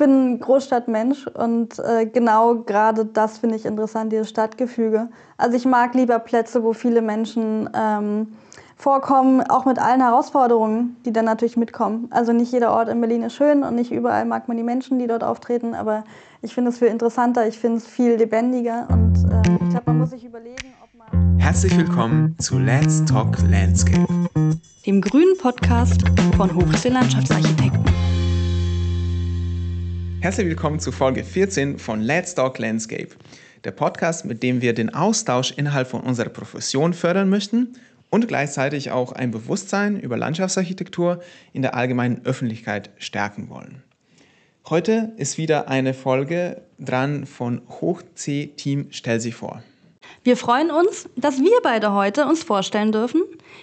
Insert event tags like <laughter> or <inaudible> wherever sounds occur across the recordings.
bin Großstadtmensch und äh, genau gerade das finde ich interessant, dieses Stadtgefüge. Also ich mag lieber Plätze, wo viele Menschen ähm, vorkommen, auch mit allen Herausforderungen, die dann natürlich mitkommen. Also nicht jeder Ort in Berlin ist schön und nicht überall mag man die Menschen, die dort auftreten, aber ich finde es viel interessanter, ich finde es viel lebendiger und äh, ich glaube, man muss sich überlegen, ob man... Herzlich willkommen zu Let's Talk Landscape, dem grünen Podcast von Hochsee Landschaftsarchitekten. Herzlich willkommen zu Folge 14 von Let's Talk Landscape, der Podcast, mit dem wir den Austausch innerhalb von unserer Profession fördern möchten – und gleichzeitig auch ein Bewusstsein über Landschaftsarchitektur in der allgemeinen Öffentlichkeit stärken wollen. Heute ist wieder eine Folge dran von Hoch C Team Stell Sie vor. Wir freuen uns, dass wir beide heute uns vorstellen dürfen.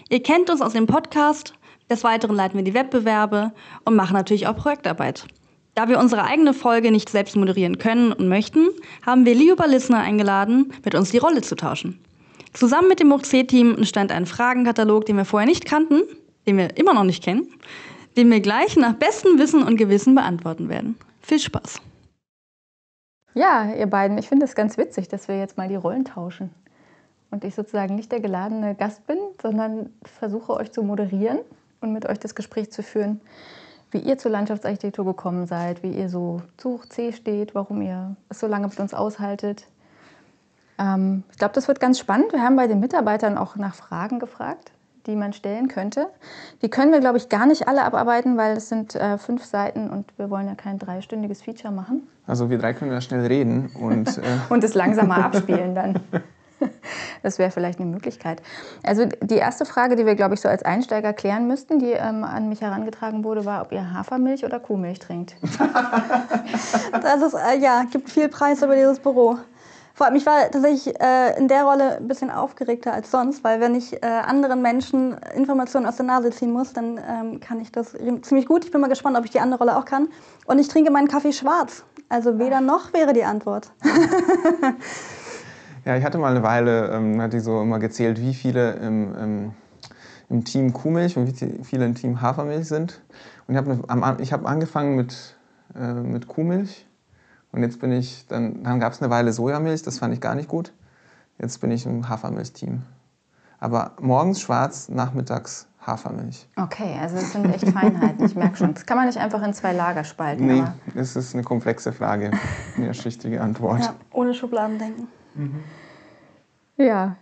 Ihr kennt uns aus dem Podcast. Des Weiteren leiten wir die Wettbewerbe und machen natürlich auch Projektarbeit. Da wir unsere eigene Folge nicht selbst moderieren können und möchten, haben wir Leo Ballissner eingeladen, mit uns die Rolle zu tauschen. Zusammen mit dem MOOC-Team entstand ein Fragenkatalog, den wir vorher nicht kannten, den wir immer noch nicht kennen, den wir gleich nach bestem Wissen und Gewissen beantworten werden. Viel Spaß! Ja, ihr beiden, ich finde es ganz witzig, dass wir jetzt mal die Rollen tauschen. Und ich sozusagen nicht der geladene Gast bin, sondern versuche euch zu moderieren und mit euch das Gespräch zu führen, wie ihr zur Landschaftsarchitektur gekommen seid, wie ihr so zu C steht, warum ihr es so lange mit uns aushaltet, ähm, ich glaube, das wird ganz spannend. Wir haben bei den Mitarbeitern auch nach Fragen gefragt, die man stellen könnte. Die können wir, glaube ich, gar nicht alle abarbeiten, weil es sind äh, fünf Seiten und wir wollen ja kein dreistündiges Feature machen. Also wir drei können ja schnell reden und... Äh <laughs> und es langsamer abspielen dann. <laughs> <laughs> Das wäre vielleicht eine Möglichkeit. Also die erste Frage, die wir, glaube ich, so als Einsteiger klären müssten, die ähm, an mich herangetragen wurde, war, ob ihr Hafermilch oder Kuhmilch trinkt. <laughs> das ist, äh, ja, gibt viel Preis über dieses Büro. Vor allem, ich war tatsächlich äh, in der Rolle ein bisschen aufgeregter als sonst, weil wenn ich äh, anderen Menschen Informationen aus der Nase ziehen muss, dann ähm, kann ich das ziemlich gut. Ich bin mal gespannt, ob ich die andere Rolle auch kann. Und ich trinke meinen Kaffee schwarz. Also weder noch wäre die Antwort. <laughs> ja, ich hatte mal eine Weile, ähm, hatte ich so immer gezählt, wie viele im, im, im Team Kuhmilch und wie viele im Team Hafermilch sind. Und ich habe hab angefangen mit, äh, mit Kuhmilch und jetzt bin ich, dann, dann gab es eine Weile Sojamilch, das fand ich gar nicht gut. Jetzt bin ich im Hafermilch-Team. Aber morgens schwarz, nachmittags Hafermilch. Okay, also das sind echt Feinheiten, ich merke schon. Das kann man nicht einfach in zwei Lager spalten. Nee, aber. das ist eine komplexe Frage, eine <laughs> schichtige Antwort. Ja, ohne Schubladendenken. Mhm. Ja,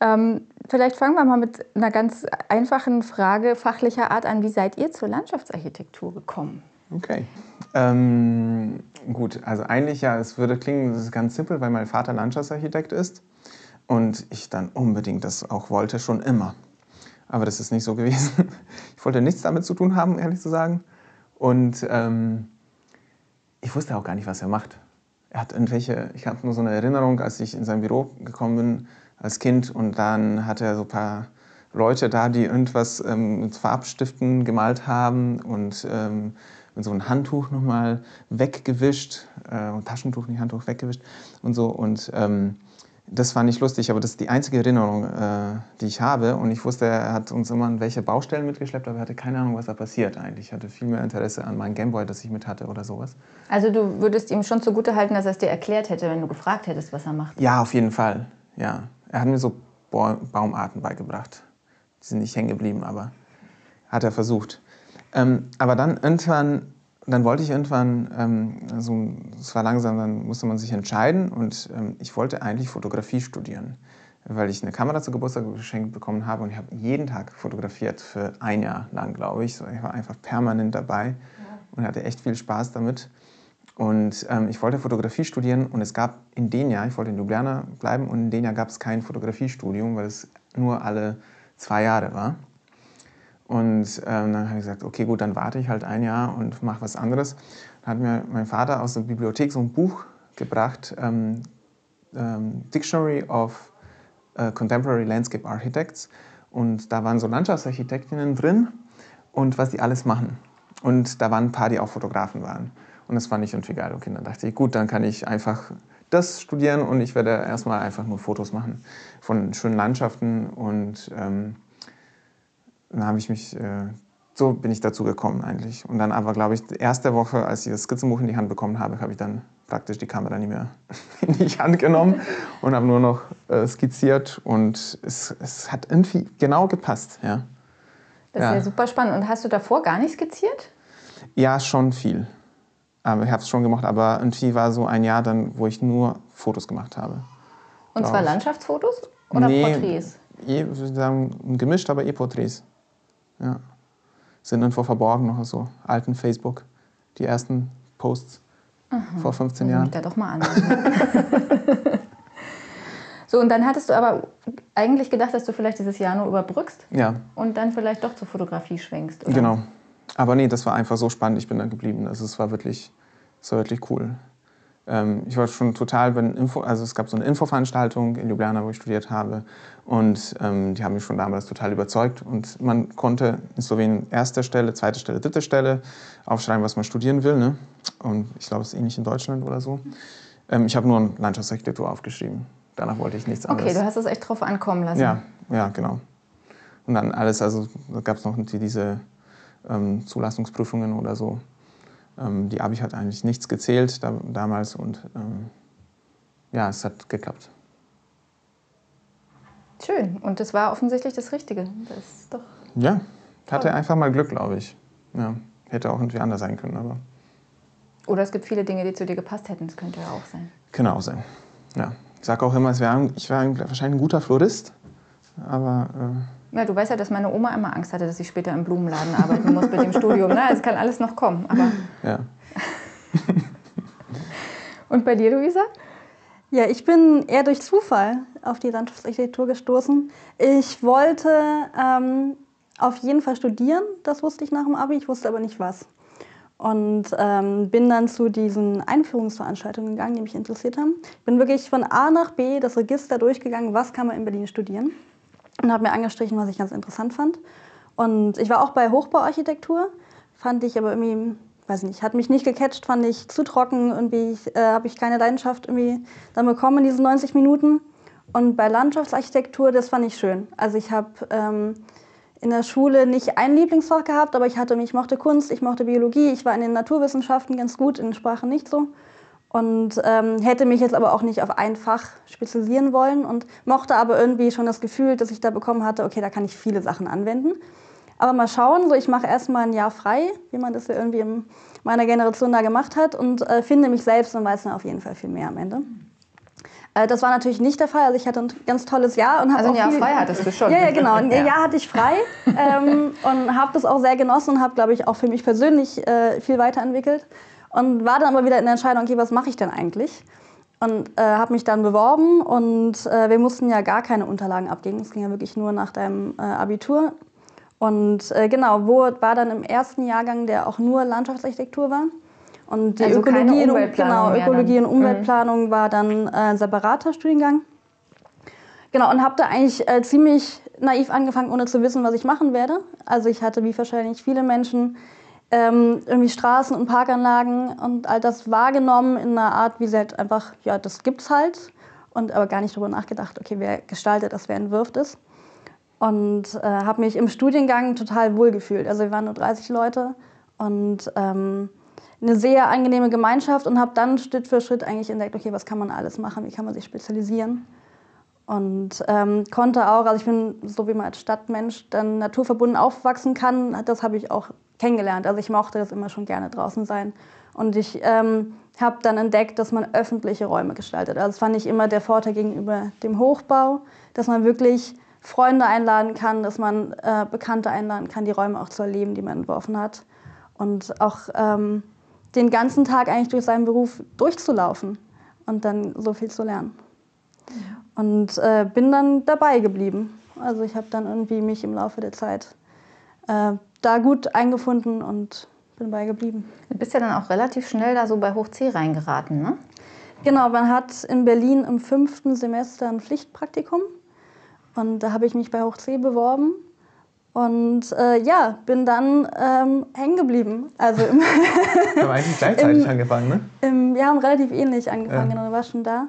ähm, vielleicht fangen wir mal mit einer ganz einfachen Frage fachlicher Art an. Wie seid ihr zur Landschaftsarchitektur gekommen? Okay. Ähm, gut, also eigentlich ja, es würde klingen, das ist ganz simpel, weil mein Vater Landschaftsarchitekt ist und ich dann unbedingt das auch wollte, schon immer. Aber das ist nicht so gewesen. <laughs> Ich wollte nichts damit zu tun haben, ehrlich zu sagen. Und ähm, ich wusste auch gar nicht, was er macht. Er hat irgendwelche, ich habe nur so eine Erinnerung, als ich in sein Büro gekommen bin als Kind und dann hatte er so ein paar Leute da, die irgendwas ähm, mit Farbstiften gemalt haben und ähm, mit so einem Handtuch nochmal weggewischt, äh, Taschentuch, nicht Handtuch, weggewischt und so. Und ähm, das war nicht lustig, aber das ist die einzige Erinnerung, äh, die ich habe. Und ich wusste, er hat uns immer an welche Baustellen mitgeschleppt, aber er hatte keine Ahnung, was da passiert eigentlich. Ich hatte viel mehr Interesse an meinem Gameboy, das ich mit hatte oder sowas. Also du würdest ihm schon zugutehalten, dass er es dir erklärt hätte, wenn du gefragt hättest, was er macht? Ja, auf jeden Fall. Ja. Er hat mir so Baumarten beigebracht. Die sind nicht hängen geblieben, aber hat er versucht. Ähm, aber dann irgendwann, dann wollte ich irgendwann, ähm, also es war langsam, dann musste man sich entscheiden und ähm, ich wollte eigentlich Fotografie studieren, weil ich eine Kamera zu Geburtstag geschenkt bekommen habe und ich habe jeden Tag fotografiert für ein Jahr lang, glaube ich. So, ich war einfach permanent dabei ja. und hatte echt viel Spaß damit. Und ähm, ich wollte Fotografie studieren und es gab in dem Jahr, ich wollte in Ljubljana bleiben und in dem Jahr gab es kein Fotografiestudium, weil es nur alle zwei Jahre war. Und ähm, dann habe ich gesagt, okay, gut, dann warte ich halt ein Jahr und mache was anderes. Dann hat mir mein Vater aus der Bibliothek so ein Buch gebracht, ähm, ähm, Dictionary of uh, Contemporary Landscape Architects. Und da waren so Landschaftsarchitektinnen drin und was die alles machen. Und da waren ein paar, die auch Fotografen waren. Und das fand ich irgendwie geil. Okay, dann dachte ich, gut, dann kann ich einfach das studieren und ich werde erstmal einfach nur Fotos machen von schönen Landschaften und ähm, dann habe ich mich äh, so bin ich dazu gekommen eigentlich. Und dann aber, glaube ich, die erste Woche, als ich das Skizzenbuch in die Hand bekommen habe, habe ich dann praktisch die Kamera nicht mehr <laughs> in die Hand genommen und habe nur noch äh, skizziert und es, es hat irgendwie genau gepasst, ja. Das ist ja super spannend. Und hast du davor gar nicht skizziert? Ja, schon viel. Aber ich habe es schon gemacht, aber irgendwie war so ein Jahr dann, wo ich nur Fotos gemacht habe. Und zwar ich. Landschaftsfotos oder Nee, Porträts? Je, würde ich sagen, gemischt, aber eh Porträts. Ja. Sind irgendwo verborgen noch aus so alten Facebook. Die ersten Posts vor 15 Muss ich Jahren. da doch mal an. <laughs> so, und dann hattest du aber eigentlich gedacht, dass du vielleicht dieses Jahr nur überbrückst Ja, und dann vielleicht doch zur Fotografie schwenkst. Oder? genau. Aber nee, das war einfach so spannend. Ich bin dann geblieben. Also es war wirklich, es war wirklich cool. Ähm, ich war schon total, wenn Info, also es gab so eine Infoveranstaltung in Ljubljana, wo ich studiert habe. Und ähm, die haben mich schon damals total überzeugt. Und man konnte in Slowenien erste Stelle, zweite Stelle, dritte Stelle aufschreiben, was man studieren will. Ne? Und ich glaube, es ist ähnlich in Deutschland oder so. Ähm, ich habe nur Landschaftsarchitektur aufgeschrieben. Danach wollte ich nichts anderes. Okay, du hast es echt drauf ankommen lassen. Ja, ja, genau. Und dann alles, also da gab es noch diese ähm, Zulassungsprüfungen oder so. Ähm, die Abi hat eigentlich nichts gezählt da, damals und ähm, ja, es hat geklappt. Schön. Und das war offensichtlich das Richtige. Das ist doch. Ja, hatte einfach mal Glück, glaube ich. Ja, hätte auch irgendwie anders sein können, aber Oder es gibt viele Dinge, die zu dir gepasst hätten. Das könnte ja auch sein. auch sein. Ja, ich sage auch immer, ich wäre wahrscheinlich ein guter Florist, aber äh, Ja, du weißt ja, dass meine Oma immer Angst hatte, dass ich später im Blumenladen arbeiten muss mit dem Studium. Ne? Es kann alles noch kommen. Aber ja. <laughs> und bei dir, Luisa? Ja, ich bin eher durch Zufall auf die Landschaftsarchitektur gestoßen. Ich wollte ähm, auf jeden Fall studieren, das wusste ich nach dem Abi, ich wusste aber nicht was. Und ähm, bin dann zu diesen Einführungsveranstaltungen gegangen, die mich interessiert haben. Bin wirklich von A nach B das Register durchgegangen, was kann man in Berlin studieren. Und habe mir angestrichen, was ich ganz interessant fand. Und ich war auch bei Hochbauarchitektur, fand ich aber irgendwie, weiß nicht, hat mich nicht gecatcht, fand ich zu trocken. Irgendwie äh, habe ich keine Leidenschaft irgendwie dann bekommen in diesen 90 Minuten. Und bei Landschaftsarchitektur, das fand ich schön. Also ich habe ähm, in der Schule nicht ein Lieblingsfach gehabt, aber ich hatte, ich mochte Kunst, ich mochte Biologie, ich war in den Naturwissenschaften ganz gut, in Sprachen nicht so. Und ähm, hätte mich jetzt aber auch nicht auf ein Fach spezialisieren wollen und mochte aber irgendwie schon das Gefühl, dass ich da bekommen hatte, okay, da kann ich viele Sachen anwenden. Aber mal schauen, so ich mache erstmal ein Jahr frei, wie man das ja irgendwie in meiner Generation da gemacht hat und äh, finde mich selbst und weiß dann auf jeden Fall viel mehr am Ende. Äh, das war natürlich nicht der Fall. Also ich hatte ein ganz tolles Jahr und habe Also ein Jahr frei hattest du schon. Ja, ja, genau. Ein <laughs> Ja. Jahr hatte ich frei ähm, und habe das auch sehr genossen und habe, glaube ich, auch für mich persönlich äh, viel weiterentwickelt. Und war dann aber wieder in der Entscheidung, okay, was mache ich denn eigentlich? Und äh, habe mich dann beworben und äh, wir mussten ja gar keine Unterlagen abgeben. Es ging ja wirklich nur nach deinem äh, Abitur. Und äh, genau, wo war dann im ersten Jahrgang, der auch nur Landschaftsarchitektur war. Und die Also Ökologie, und- Umweltplanung genau, Ökologie und Umweltplanung war dann äh, ein separater Studiengang. Genau, und habe da eigentlich äh, ziemlich naiv angefangen, ohne zu wissen, was ich machen werde. Also ich hatte wie wahrscheinlich viele Menschen ähm, irgendwie Straßen und Parkanlagen und all das wahrgenommen in einer Art, wie sie halt einfach, ja, das gibt's halt. Und aber gar nicht darüber nachgedacht, okay, wer gestaltet das, wer entwirft es. Und äh, habe mich im Studiengang total wohlgefühlt. Also wir waren nur 30 Leute und ähm, eine sehr angenehme Gemeinschaft und habe dann Schritt für Schritt eigentlich entdeckt, okay, was kann man alles machen, wie kann man sich spezialisieren. Und ähm, konnte auch, also ich bin so wie man als Stadtmensch dann naturverbunden aufwachsen kann, das habe ich auch kennengelernt. Also ich mochte das immer schon gerne draußen sein. Und ich ähm, habe dann entdeckt, dass man öffentliche Räume gestaltet. Also das fand ich immer der Vorteil gegenüber dem Hochbau, dass man wirklich Freunde einladen kann, dass man äh, Bekannte einladen kann, die Räume auch zu erleben, die man entworfen hat. Und auch ähm, den ganzen Tag eigentlich durch seinen Beruf durchzulaufen und dann so viel zu lernen. Und äh, bin dann dabei geblieben. Also ich habe dann irgendwie mich im Laufe der Zeit äh, da gut eingefunden und bin dabei geblieben. Du bist ja dann auch relativ schnell da so bei Hoch C reingeraten, ne? Genau, man hat in Berlin im fünften Semester ein Pflichtpraktikum und da habe ich mich bei Hoch C beworben und äh, ja, bin dann ähm, hängen geblieben. Also im, <laughs> Wir haben eigentlich gleichzeitig Im- angefangen, ne? im, wir haben relativ ähnlich angefangen, Ja. genau, du warst schon da.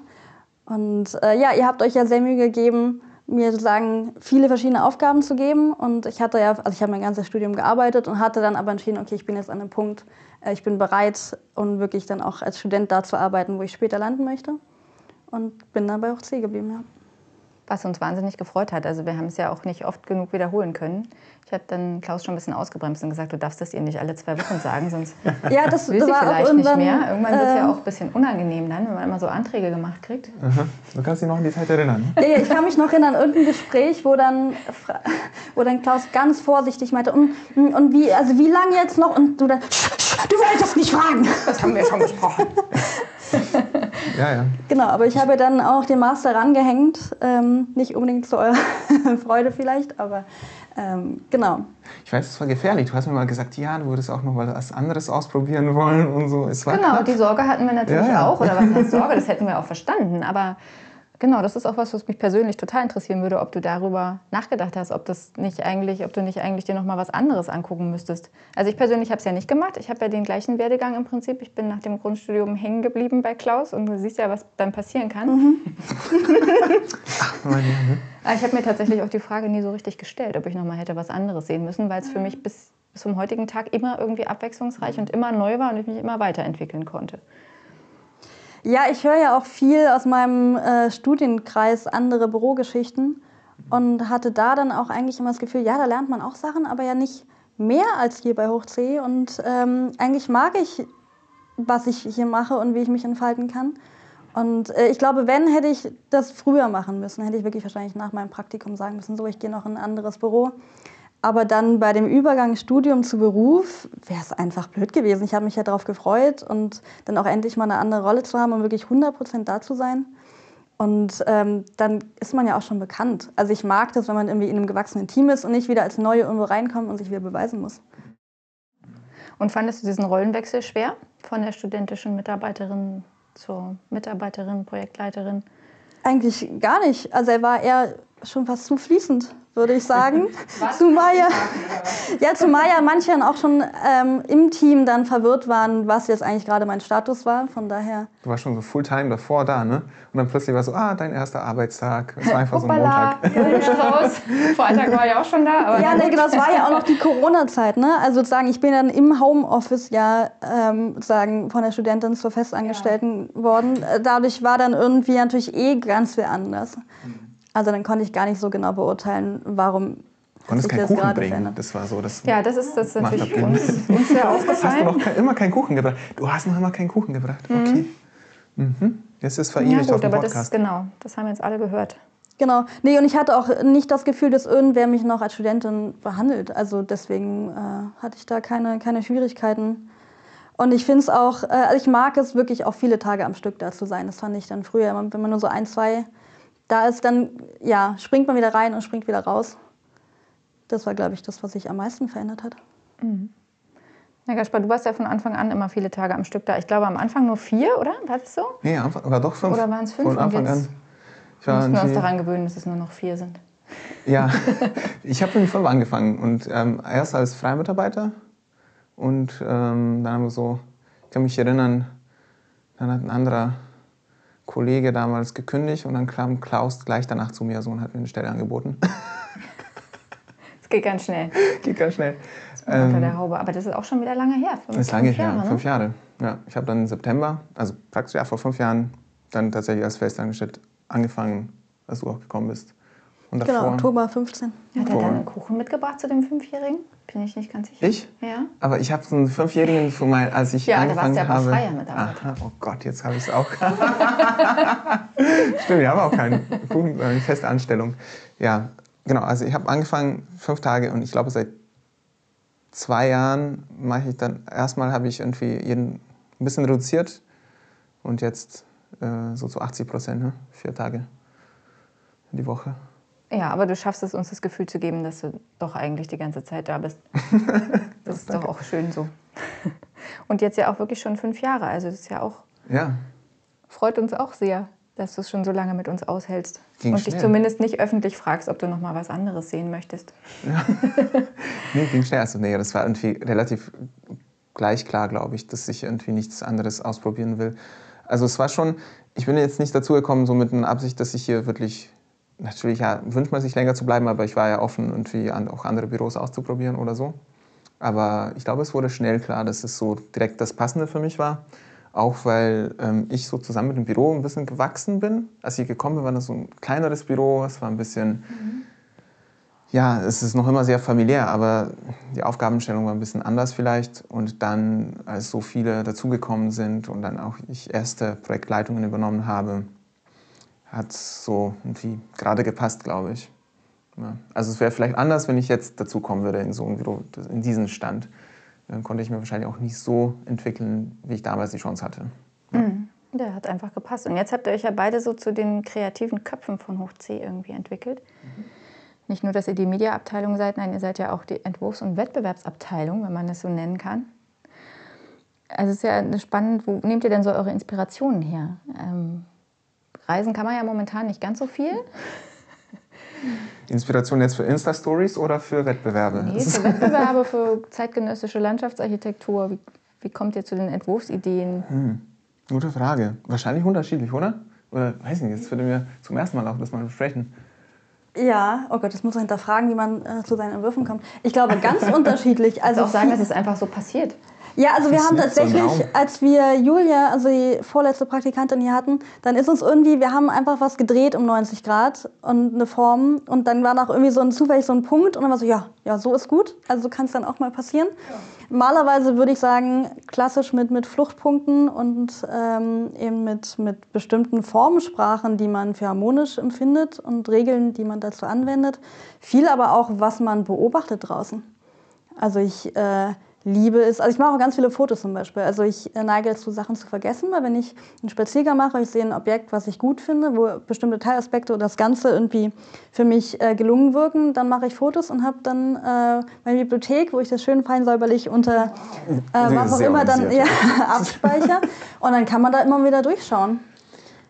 Und äh, ja, ihr habt euch ja sehr Mühe gegeben mir sozusagen viele verschiedene Aufgaben zu geben. Und ich hatte ja, also ich habe mein ganzes Studium gearbeitet und hatte dann aber entschieden, okay, ich bin jetzt an einem Punkt, äh, ich bin bereit, um wirklich dann auch als Student da zu arbeiten, wo ich später landen möchte. Und bin dann bei C geblieben, ja was uns wahnsinnig gefreut hat. Also wir haben es ja auch nicht oft genug wiederholen können. Ich habe dann Klaus schon ein bisschen ausgebremst und gesagt, du darfst das ihr nicht alle zwei Wochen sagen, sonst <laughs> ja, das will sie vielleicht nicht mehr. Irgendwann wird es ja ähm, auch ein bisschen unangenehm dann, wenn man immer so Anträge gemacht kriegt. Aha. Du kannst dich noch an die Zeit erinnern. <laughs> Ja, ich kann mich noch erinnern an irgendein Gespräch, wo dann, <laughs> wo dann Klaus ganz vorsichtig meinte, und, und wie, also wie lange jetzt noch? Und du dann, du wolltest nicht fragen. Das haben wir schon besprochen. Ja, ja. Genau, aber ich habe dann auch den Master rangehängt. Ähm, nicht unbedingt zu eurer <laughs> Freude vielleicht, aber ähm, genau. Ich weiß, es war gefährlich. Du hast mir mal gesagt, ja, du würdest auch noch was anderes ausprobieren wollen und so. Es war genau, knapp. die Sorge hatten wir natürlich ja, ja. auch. Oder was heißt <laughs> Sorge? Das hätten wir auch verstanden. Aber Genau, das ist auch was, was mich persönlich total interessieren würde, ob du darüber nachgedacht hast, ob das nicht eigentlich, ob du nicht eigentlich dir noch mal was anderes angucken müsstest. Also ich persönlich habe es ja nicht gemacht. Ich habe ja den gleichen Werdegang im Prinzip. Ich bin nach dem Grundstudium hängen geblieben bei Klaus und du siehst ja, was dann passieren kann. Mhm. <laughs> Aber ich habe mir tatsächlich auch die Frage nie so richtig gestellt, ob ich noch mal hätte was anderes sehen müssen, weil es für mich bis, bis zum heutigen Tag immer irgendwie abwechslungsreich und immer neu war und ich mich immer weiterentwickeln konnte. Ja, ich höre ja auch viel aus meinem äh, Studienkreis andere Bürogeschichten und hatte da dann auch eigentlich immer das Gefühl, ja, da lernt man auch Sachen, aber ja nicht mehr als hier bei Hoch C. Und ähm, eigentlich mag ich, was ich hier mache und wie ich mich entfalten kann. Und äh, ich glaube, wenn, hätte ich das früher machen müssen, hätte ich wirklich wahrscheinlich nach meinem Praktikum sagen müssen, so, ich gehe noch in ein anderes Büro. Aber dann bei dem Übergang Studium zu Beruf wäre es einfach blöd gewesen. Ich habe mich ja darauf gefreut und dann auch endlich mal eine andere Rolle zu haben und wirklich 100 Prozent da zu sein. Und ähm, dann ist man ja auch schon bekannt. Also ich mag das, wenn man irgendwie in einem gewachsenen Team ist und nicht wieder als Neue irgendwo reinkommt und sich wieder beweisen muss. Und fandest du diesen Rollenwechsel schwer von der studentischen Mitarbeiterin zur Mitarbeiterin, Projektleiterin? Eigentlich gar nicht. Also er war eher schon fast zu fließend würde ich sagen. <laughs> zumal ja, ja, zumal ja manche dann auch schon ähm, im Team dann verwirrt waren, was jetzt eigentlich gerade mein Status war. Von daher. Du warst schon so Fulltime davor da, ne? Und dann plötzlich war so, ah, dein erster Arbeitstag. Es war einfach so ein Montag. Ja, <laughs> Freitag war ich auch schon da. ja, nee, genau, das war ja auch noch die Corona-Zeit, ne? Also sozusagen, ich bin dann im Homeoffice ja ähm, sozusagen von der Studentin zur Festangestellten ja. worden. Dadurch war dann irgendwie natürlich eh ganz viel anders. Mhm. Also dann konnte ich gar nicht so genau beurteilen, warum Konntest keinen Kuchen bringen. Verändert. Das war so, das ja, das ist das natürlich uns, uns sehr aufgefallen. <laughs> Hast du noch immer keinen Kuchen gebracht? Du hast noch immer keinen Kuchen gebracht. Mhm. Okay. Mhm. Jetzt ist verewigt ja, gut, auf dem aber Das, genau, das haben jetzt alle gehört. Genau. Nee, und ich hatte auch nicht das Gefühl, dass irgendwer mich noch als Studentin behandelt. Also deswegen äh, hatte ich da keine, keine Schwierigkeiten. Und ich finde es auch, äh, also ich mag es wirklich auch viele Tage am Stück da zu sein. Das fand ich dann früher, wenn man nur so ein, zwei da ist dann, ja, springt man wieder rein und springt wieder raus. Das war, glaube ich, das, was sich am meisten verändert hat. Mhm. Herr Gaspar, du warst ja von Anfang an immer viele Tage am Stück da. Ich glaube, am Anfang nur vier, oder? War das so? Nee, war doch fünf. Oder waren es fünf? Von Anfang an. Wir mussten uns daran gewöhnen, dass es nur noch vier sind. Ja, <laughs> ich habe mit fünf angefangen und ähm, erst als Freimitarbeiter und ähm, dann haben wir so, ich kann mich erinnern, dann hat ein anderer Kollege damals gekündigt und dann kam Klaus gleich danach zu mir so und hat mir eine Stelle angeboten. <laughs> Es geht ganz schnell. <laughs> Geht ganz schnell. unter ähm, der Haube. Aber das ist auch schon wieder lange her. Fünf, das ist lange her, Jahre, ne? fünf Jahre. Ja, ich habe dann im September, also praktisch ja vor fünf Jahren, dann tatsächlich als Festangestellt angefangen, als du auch gekommen bist. Und genau, davor, genau, Oktober 15. Hat er dann einen Kuchen mitgebracht zu dem Fünfjährigen? Bin ich nicht ganz sicher. Ich? Ja. Aber ich habe so einen Fünfjährigen, von mein, als ich ja, angefangen da warst ja habe. Freier Mitarbeiter. Aha, oh Gott, jetzt habe ich es auch. <laughs> Stimmt, ich habe auch keinen Kuchen, äh, feste Anstellung. Ja, genau. Also ich habe angefangen fünf Tage und ich glaube seit zwei Jahren mache ich dann erstmal habe ich irgendwie jeden ein bisschen reduziert und jetzt äh, so zu 80 Prozent, ne? vier Tage die Woche. Ja, aber du schaffst es, uns das Gefühl zu geben, dass du doch eigentlich die ganze Zeit da bist. <laughs> Das ist doch auch schön so. Und jetzt ja auch wirklich schon fünf Jahre. Also das ist ja auch. Ja. Freut uns auch sehr, dass du es schon so lange mit uns aushältst. Ging und schnell. dich zumindest nicht öffentlich fragst, ob du noch mal was anderes sehen möchtest. Ja. <laughs> nee, ging schnell. Also, nee, das war irgendwie relativ gleich klar, glaube ich, dass ich irgendwie nichts anderes ausprobieren will. Also es war schon, ich bin jetzt nicht dazu gekommen, so mit einer Absicht, dass ich hier wirklich natürlich ja, wünscht man sich länger zu bleiben, aber ich war ja offen, irgendwie auch andere Büros auszuprobieren oder so. Aber ich glaube, es wurde schnell klar, dass es so direkt das Passende für mich war. Auch weil ähm, ich so zusammen mit dem Büro ein bisschen gewachsen bin. Als ich gekommen bin, war das so ein kleineres Büro. Es war ein bisschen, mhm. ja, es ist noch immer sehr familiär, aber die Aufgabenstellung war ein bisschen anders vielleicht. Und dann, als so viele dazugekommen sind und dann auch ich erste Projektleitungen übernommen habe, hat so irgendwie gerade gepasst, glaube ich. Ja. Also es wäre vielleicht anders, wenn ich jetzt dazukommen würde in so ein Büro, in diesen Stand. Dann konnte ich mir wahrscheinlich auch nicht so entwickeln, wie ich damals die Chance hatte. Ja. Mhm. Der hat einfach gepasst. Und jetzt habt ihr euch ja beide so zu den kreativen Köpfen von Hoch C irgendwie entwickelt. Mhm. Nicht nur, dass ihr die Mediaabteilung seid, nein, ihr seid ja auch die Entwurfs- und Wettbewerbsabteilung, wenn man das so nennen kann. Also es ist ja spannend, wo nehmt ihr denn so eure Inspirationen her? Ähm, Reisen kann man ja momentan nicht ganz so viel. Inspiration jetzt für Insta-Stories oder für Wettbewerbe? Nee, für <laughs> Wettbewerbe, für zeitgenössische Landschaftsarchitektur. Wie, wie kommt ihr zu den Entwurfsideen? Hm, gute Frage. Wahrscheinlich unterschiedlich, oder? Oder weiß ich nicht, jetzt würde mir zum ersten Mal auch das mal besprechen. Ja, oh Gott, das muss man hinterfragen, wie man äh, zu seinen Entwürfen kommt. Ich glaube, ganz <laughs> unterschiedlich. Also auch sagen, es ist einfach so passiert. Ja, also wir haben tatsächlich, so als wir Julia, also die vorletzte Praktikantin hier hatten, dann ist uns irgendwie, wir haben einfach was gedreht um 90 Grad und eine Form und dann war noch irgendwie so ein zufällig so ein Punkt und dann war so, ja, ja, so ist gut. Also so kann es dann auch mal passieren. Ja. Normalerweise würde ich sagen, klassisch mit, mit Fluchtpunkten und ähm, eben mit, mit bestimmten Formensprachen, die man für harmonisch empfindet und Regeln, die man dazu anwendet. Viel aber auch, was man beobachtet draußen. Also ich äh, liebe ist, also ich mache auch ganz viele Fotos zum Beispiel. Also ich äh, neige dazu, Sachen zu vergessen, weil wenn ich einen Spaziergang mache, ich sehe ein Objekt, was ich gut finde, wo bestimmte Teilaspekte oder das Ganze irgendwie für mich äh, gelungen wirken, dann mache ich Fotos und habe dann äh, meine Bibliothek, wo ich das schön fein säuberlich unter äh, was auch immer dann <laughs> ja, abspeichere. Und dann kann man da immer wieder durchschauen.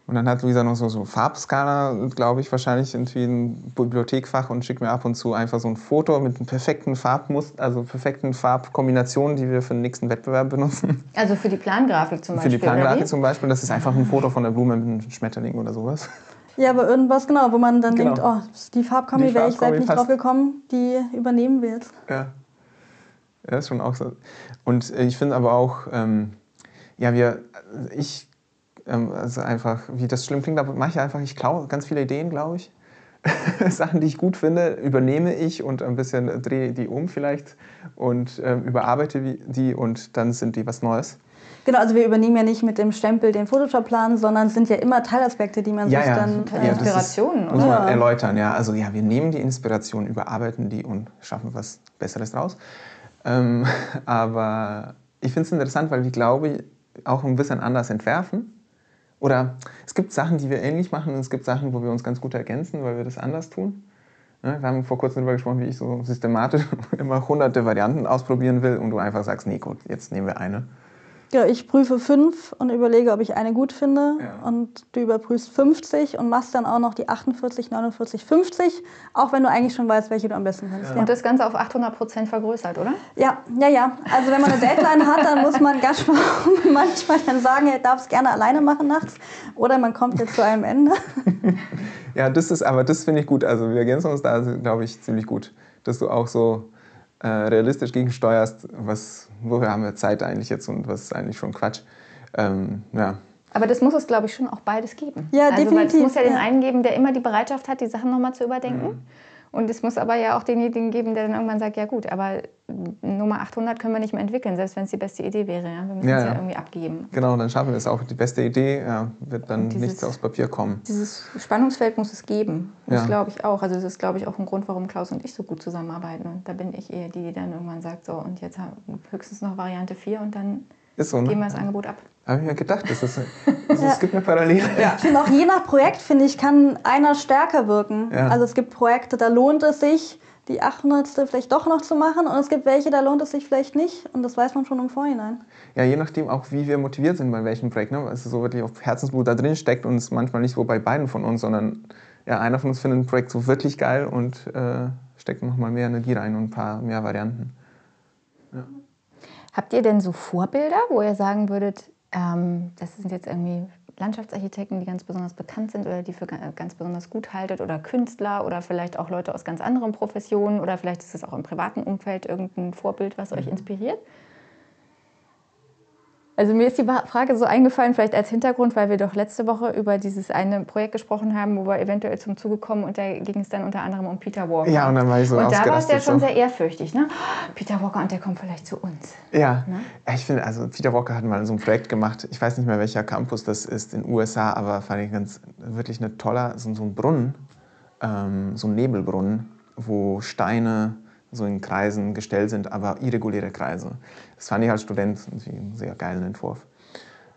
Und dann hat Luisa noch so, so Farbskala, glaube ich, wahrscheinlich irgendwie ein Bibliothekfach und schickt mir ab und zu einfach so ein Foto mit einem perfekten Farbmuster, also perfekten Farbkombinationen, die wir für den nächsten Wettbewerb benutzen. Also für die Plangrafik zum Beispiel? Für die Plangrafik zum Beispiel. Das ist einfach ein Foto von der Blume mit einem Schmetterling oder sowas. Ja, aber irgendwas, genau, wo man dann genau. denkt, oh, die Farbkombi wäre ich selbst nicht drauf gekommen, die übernehmen wir jetzt. Ja. Ja, ist schon auch so. Und ich finde aber auch, ähm, ja, wir, ich ähm, also einfach, wie das schlimm klingt, aber mache ich einfach, ich klaue ganz viele Ideen, glaube ich. <laughs> Sachen, die ich gut finde, übernehme ich und ein bisschen drehe die um vielleicht und ähm, überarbeite die und dann sind die was Neues. Genau, also wir übernehmen ja nicht mit dem Stempel den Photoshop-Plan, sondern es sind ja immer Teilaspekte, die man ja, sich ja. dann... Äh, ja, Inspirationen. Muss man erläutern, ja. Also ja, wir nehmen die Inspiration, überarbeiten die und schaffen was Besseres draus. Ähm, <laughs> aber ich finde es interessant, weil wir, glaube ich, auch ein bisschen anders entwerfen. Oder es gibt Sachen, die wir ähnlich machen und es gibt Sachen, wo wir uns ganz gut ergänzen, weil wir das anders tun. Wir haben vor kurzem darüber gesprochen, wie ich so systematisch <laughs> immer hunderte Varianten ausprobieren will und du einfach sagst, nee gut, jetzt nehmen wir eine. Ja, ich prüfe fünf und überlege, ob ich eine gut finde. Ja. Und du überprüfst 50 und machst dann auch noch die 48, 49, 50, auch wenn du eigentlich schon weißt, welche du am besten findest. Ja. Und das Ganze auf 800 Prozent vergrößert, oder? Ja, ja, ja. Also wenn man eine Deadline hat, dann muss man ganz <laughs> manchmal dann sagen, er darf es gerne alleine machen nachts. Oder man kommt jetzt zu einem Ende. <laughs> ja, das ist, aber das finde ich gut. Also wir ergänzen uns da, glaube ich, ziemlich gut. Dass du auch so äh, realistisch gegensteuerst, was, wofür haben wir Zeit eigentlich jetzt und was ist eigentlich schon Quatsch. Ähm, ja. Aber das muss es, glaube ich, schon auch beides geben. Ja, also, definitiv. Es muss ja den einen geben, der immer die Bereitschaft hat, die Sachen nochmal zu überdenken. Mhm. Und es muss aber ja auch denjenigen geben, der dann irgendwann sagt, ja gut, aber Nummer 800 können wir nicht mehr entwickeln, selbst wenn es die beste Idee wäre. Ja? Wir müssen ja, es ja, irgendwie abgeben. Genau, dann schaffen wir es auch. Die beste Idee ja, wird dann dieses, nichts aufs Papier kommen. Dieses Spannungsfeld muss es geben. Das glaube ich auch. Also das ist, glaube ich, auch ein Grund, warum Klaus und ich so gut zusammenarbeiten. Und da bin ich eher die, die dann irgendwann sagt, so und jetzt höchstens noch Variante 4 und dann so, ne? geben wir das Angebot ab. Habe ich mir gedacht, das ist, also ja. es gibt eine Parallele. Ja. Ich finde auch je nach Projekt, finde ich, kann einer stärker wirken. Ja. Also es gibt Projekte, da lohnt es sich, die 800. vielleicht doch noch zu machen und es gibt welche, da lohnt es sich vielleicht nicht und das weiß man schon im Vorhinein. Ja, je nachdem auch, wie wir motiviert sind bei welchem Projekt. Ne? Also so wirklich auf Herzensblut da drin steckt und es manchmal nicht so bei beiden von uns, sondern ja, einer von uns findet ein Projekt so wirklich geil und äh, steckt nochmal mehr Energie rein und ein paar mehr Varianten. Ja. Habt ihr denn so Vorbilder, wo ihr sagen würdet, ähm, das sind jetzt irgendwie Landschaftsarchitekten, die ganz besonders bekannt sind oder die für ganz besonders gut haltet oder Künstler oder vielleicht auch Leute aus ganz anderen Professionen oder vielleicht ist es auch im privaten Umfeld irgendein Vorbild, was euch mhm. inspiriert? Also mir ist die Frage so eingefallen, vielleicht als Hintergrund, weil wir doch letzte Woche über dieses eine Projekt gesprochen haben, wo wir eventuell zum Zuge kommen und da ging es dann unter anderem um Peter Walker. Ja, und dann war ich so Und da war es ja schon so. sehr ehrfürchtig, ne? Peter Walker und der kommt vielleicht zu uns. Ja, ne? ich finde, also Peter Walker hat mal so ein Projekt gemacht, ich weiß nicht mehr welcher Campus das ist in den USA, aber fand ich ganz, wirklich eine tolle, so, so ein Brunnen, ähm, so ein Nebelbrunnen, wo Steine so in Kreisen gestellt sind, aber irreguläre Kreise. Das fand ich als Student einen sehr geilen Entwurf.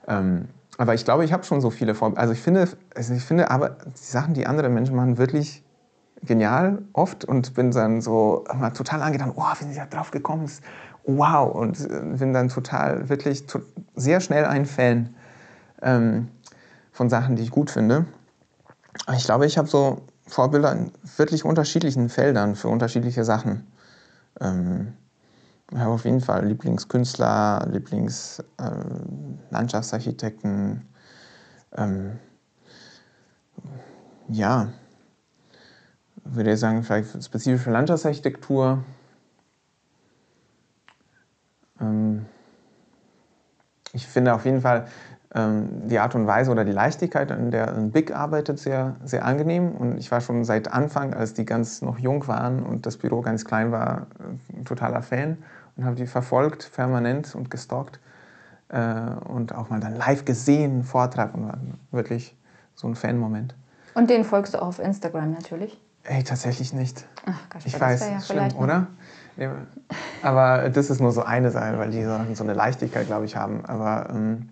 Ähm, aber ich glaube, ich habe schon so viele Vorbilder. Also ich finde, also ich finde aber die Sachen, die andere Menschen machen, wirklich genial oft und bin dann so immer total angetan, oh, wie sie da drauf gekommen? Wow! Und äh, bin dann total, wirklich to sehr schnell ein Fan ähm, von Sachen, die ich gut finde. Ich glaube, ich habe so Vorbilder in wirklich unterschiedlichen Feldern für unterschiedliche Sachen. Ähm, ich habe auf jeden Fall Lieblingskünstler, Lieblingslandschaftsarchitekten. Äh, ähm, ja, würde ich sagen, vielleicht spezifisch für Landschaftsarchitektur. Ähm, ich finde auf jeden Fall ähm, die Art und Weise oder die Leichtigkeit, in der ein Big arbeitet, sehr, sehr angenehm. Und ich war schon seit Anfang, als die ganz noch jung waren und das Büro ganz klein war, ein totaler Fan und habe die verfolgt, permanent und gestalkt. Äh, und auch mal dann live gesehen, Vortrag und war wirklich so ein Fan-Moment. Und den folgst du auch auf Instagram natürlich? Ey, tatsächlich nicht. Ach, Gott, ich weiß, ja schlimm, oder? Aber das ist nur so eine Sache, weil die so eine Leichtigkeit, glaube ich, haben. Aber ähm,